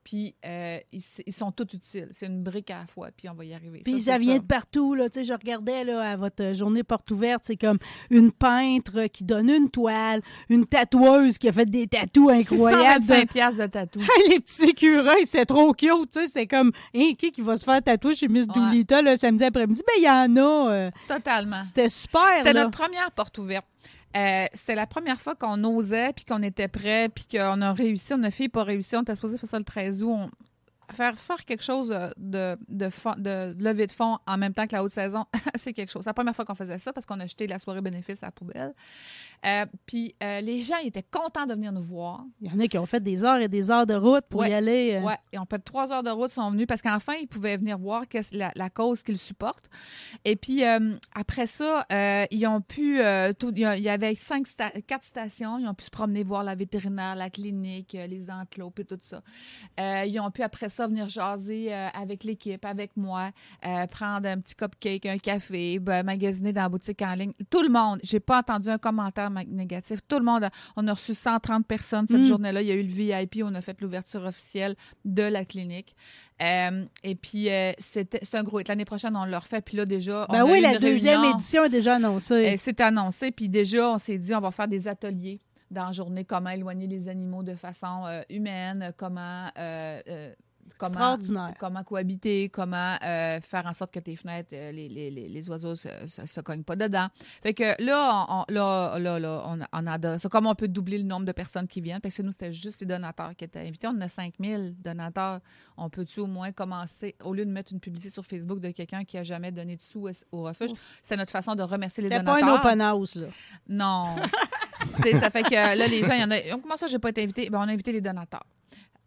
Puis euh, ils, ils sont tous utiles. C'est une brique à la fois. Puis on va y arriver. Puis Ça, vient de partout. Là. Tu sais, Je regardais là, à votre journée porte ouverte, c'est comme une peintre qui donne une toile, une tatoueuse qui a fait des tatous incroyables. 625 pièces de tatou. les petits écureuils, c'est trop cute, tu sais, c'est comme, hein, qui qui va se faire tatouer chez Miss Ouais. Le samedi après-midi? Ben, il y en a. euh, Totalement. C'était super, C'était notre première porte ouverte. Euh, c'était la première fois qu'on osait, puis qu'on était prêt, puis qu'on a réussi. On a fait, pas réussi. On était supposé faire ça le 13 août. Faire, faire quelque chose de, de, fond- de fonds en même temps que la haute saison, c'est quelque chose. C'est la première fois qu'on faisait ça parce qu'on a jeté la soirée bénéfice à la poubelle. Euh, puis euh, les gens ils étaient contents de venir nous voir. Il y en a qui ont fait des heures et des heures de route pour Ouais. y aller. euh. Ouais, et on peut trois heures de route sont venus parce qu'enfin, ils pouvaient venir voir la, la cause qu'ils supportent. Et puis, euh, après ça, ils ont pu, tout- il y avait cinq sta- quatre stations, ils ont pu se promener voir la vétérinaire, la clinique, les enclos et tout ça. Ils ont pu après ça venir jaser avec l'équipe, avec moi, prendre un petit cupcake, un café, ben, magasiner dans la boutique en ligne. Tout le monde, j'ai pas entendu un commentaire négatif. Tout le monde, a- on a reçu 130 personnes cette Mm. journée-là. Il y a eu le VIP, on a fait l'ouverture officielle de la clinique. Euh, et puis, euh, c'était c'est un gros hit. L'année prochaine, on le refait. Puis là, déjà, on Ben a oui, la deuxième réunion. édition est déjà annoncée. Euh, C'est annoncé, puis déjà, on s'est dit, on va faire des ateliers dans la journée, comment éloigner les animaux de façon euh, humaine, comment... euh, euh, Comment, Extraordinaire. comment cohabiter, comment euh, faire en sorte que tes fenêtres, euh, les, les, les, les oiseaux se, se, se cognent pas dedans. Fait que là, on, là, là, là, on, a- on a de- c'est comme on peut doubler le nombre de personnes qui viennent. Parce que nous, c'était juste les donateurs qui étaient invités. On a 5000 donateurs. On peut-tu au moins commencer, au lieu de mettre une publicité sur Facebook de quelqu'un qui a jamais donné de sous au- refuge, c'est notre façon de remercier les C'était pas donateurs. un open house, là. Non. Ça fait que là, les gens, il y en a. Comment ça, j'ai pas été invité? Ben, on a invité les donateurs.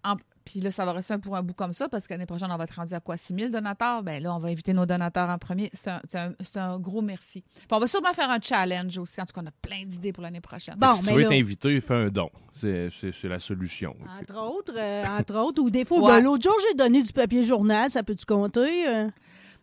En- Puis là, ça va rester pour un bout comme ça, parce qu'année prochaine, on va être rendu à quoi? 6 000 donateurs? Ben là, on va inviter nos donateurs en premier. C'est un, gros merci. Puis on va sûrement faire un challenge aussi. En tout cas, on a plein d'idées pour l'année prochaine. Bon, si tu mais veux là- être invité, fais un don. C'est la solution. Entre autres, euh, entre autres, ou des fois, Ouais. ben, l'autre jour, j'ai donné du papier journal, ça peut-tu compter? euh?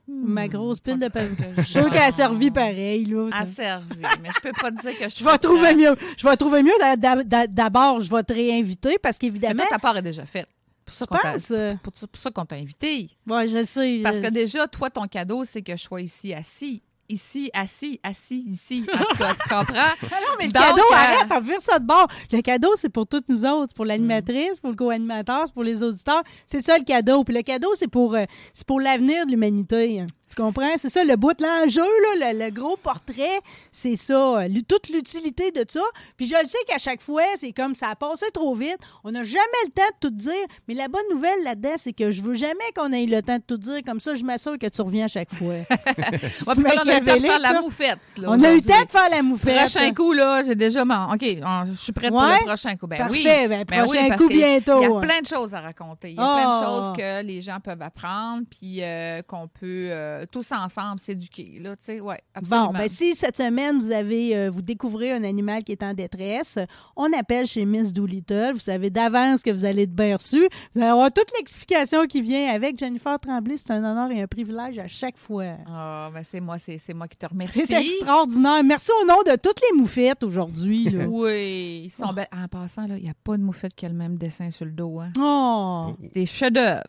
Hmm. Ma grosse pile de papier. que Je suis qu'elle a servi pareil, là. À servir. Mais je peux pas te dire que je Je vais trouver mieux. Je vais trouver mieux. d'a- d'a- d'a- D'abord, je vais te réinviter parce qu'évidemment. ta part est déjà faite. Pour ça euh? pour, pour ça qu'on t'a invité. Ouais, je sais. Parce je- que déjà, toi, ton cadeau, c'est que je sois ici assis. Ici, assis, assis, ici. En tout cas, tu comprends? Ah non, mais le Donc, cadeau, euh, arrête, on vire ça de bord. Le cadeau, c'est pour toutes nous autres. Pour l'animatrice, pour le co-animateur, c'est pour les auditeurs. C'est ça le cadeau. Puis le cadeau, c'est pour, euh, c'est pour l'avenir de l'humanité. Tu comprends? C'est ça le bout de l'enjeu, là, le, le gros portrait. C'est ça, euh, toute l'utilité de ça. Puis je le sais qu'à chaque fois, c'est comme ça a passé trop vite. On n'a jamais le temps de tout dire. Mais la bonne nouvelle là-dedans, c'est que je veux jamais qu'on ait le temps de tout dire. Comme ça, je m'assure que tu reviens à chaque fois. Ouais, on a eu le temps de faire la moufette. là, On a eu le temps de faire la moufette. Prochain coup, là, j'ai déjà. mon- OK, on- je suis prête pour le prochain coup. Ben Parfait, oui. ben, Ben prochain parce coup bientôt. Il y a plein de choses à raconter. Il y a plein Ah. de choses que les gens peuvent apprendre, puis euh, qu'on peut euh, tous ensemble s'éduquer. Là, ouais, absolument. Bon, ben si cette semaine, vous avez euh, vous découvrez un animal qui est en détresse, on appelle chez Miss Doolittle. Vous savez d'avance que vous allez être bien reçu. Vous allez avoir toute l'explication qui vient avec. Jennifer Tremblay, c'est un honneur et un privilège à chaque fois. Ah, ben c'est moi, c'est moi qui te remercie. C'est extraordinaire. Merci au nom de toutes les moufettes aujourd'hui. Oui, ils sont belles. En passant, il n'y a pas de moufette qui a le même dessin sur le dos. Hein. Oh! Des chefs-d'œuvre.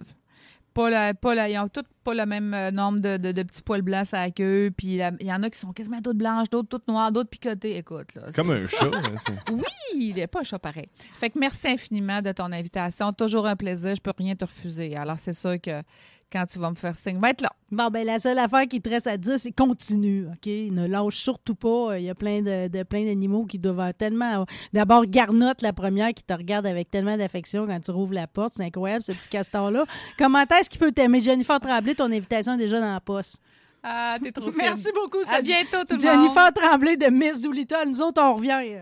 Pas la, pas la, ils ont tous pas le même euh, nombre de, de- de petits poils blancs à la queue. Puis il y en a qui sont quasiment toutes blanches, d'autres toutes noires, d'autres picotées. Écoute, là. Comme un chat. hein, Oui, il n'est pas un chat pareil. Fait que merci infiniment de ton invitation. Toujours un plaisir. Je peux rien te refuser. Alors, c'est sûr que, quand tu vas me faire signe. Va être là. Bon, ben la seule affaire qui te reste à dire, c'est continue, OK? Ne lâche surtout pas. Il y a plein de, de- plein d'animaux qui doivent tellement... D'abord, Garnotte, la première, qui te regarde avec tellement d'affection quand tu rouvres la porte. C'est incroyable, ce petit castor-là. Comment est-ce qu'il peut t'aimer? Jennifer Tremblay, ton invitation est déjà dans la poste. Ah, t'es trop fine. Merci beaucoup. À bientôt, tout le monde. Jennifer Tremblay de Miss Doolittle. Nous autres, on revient.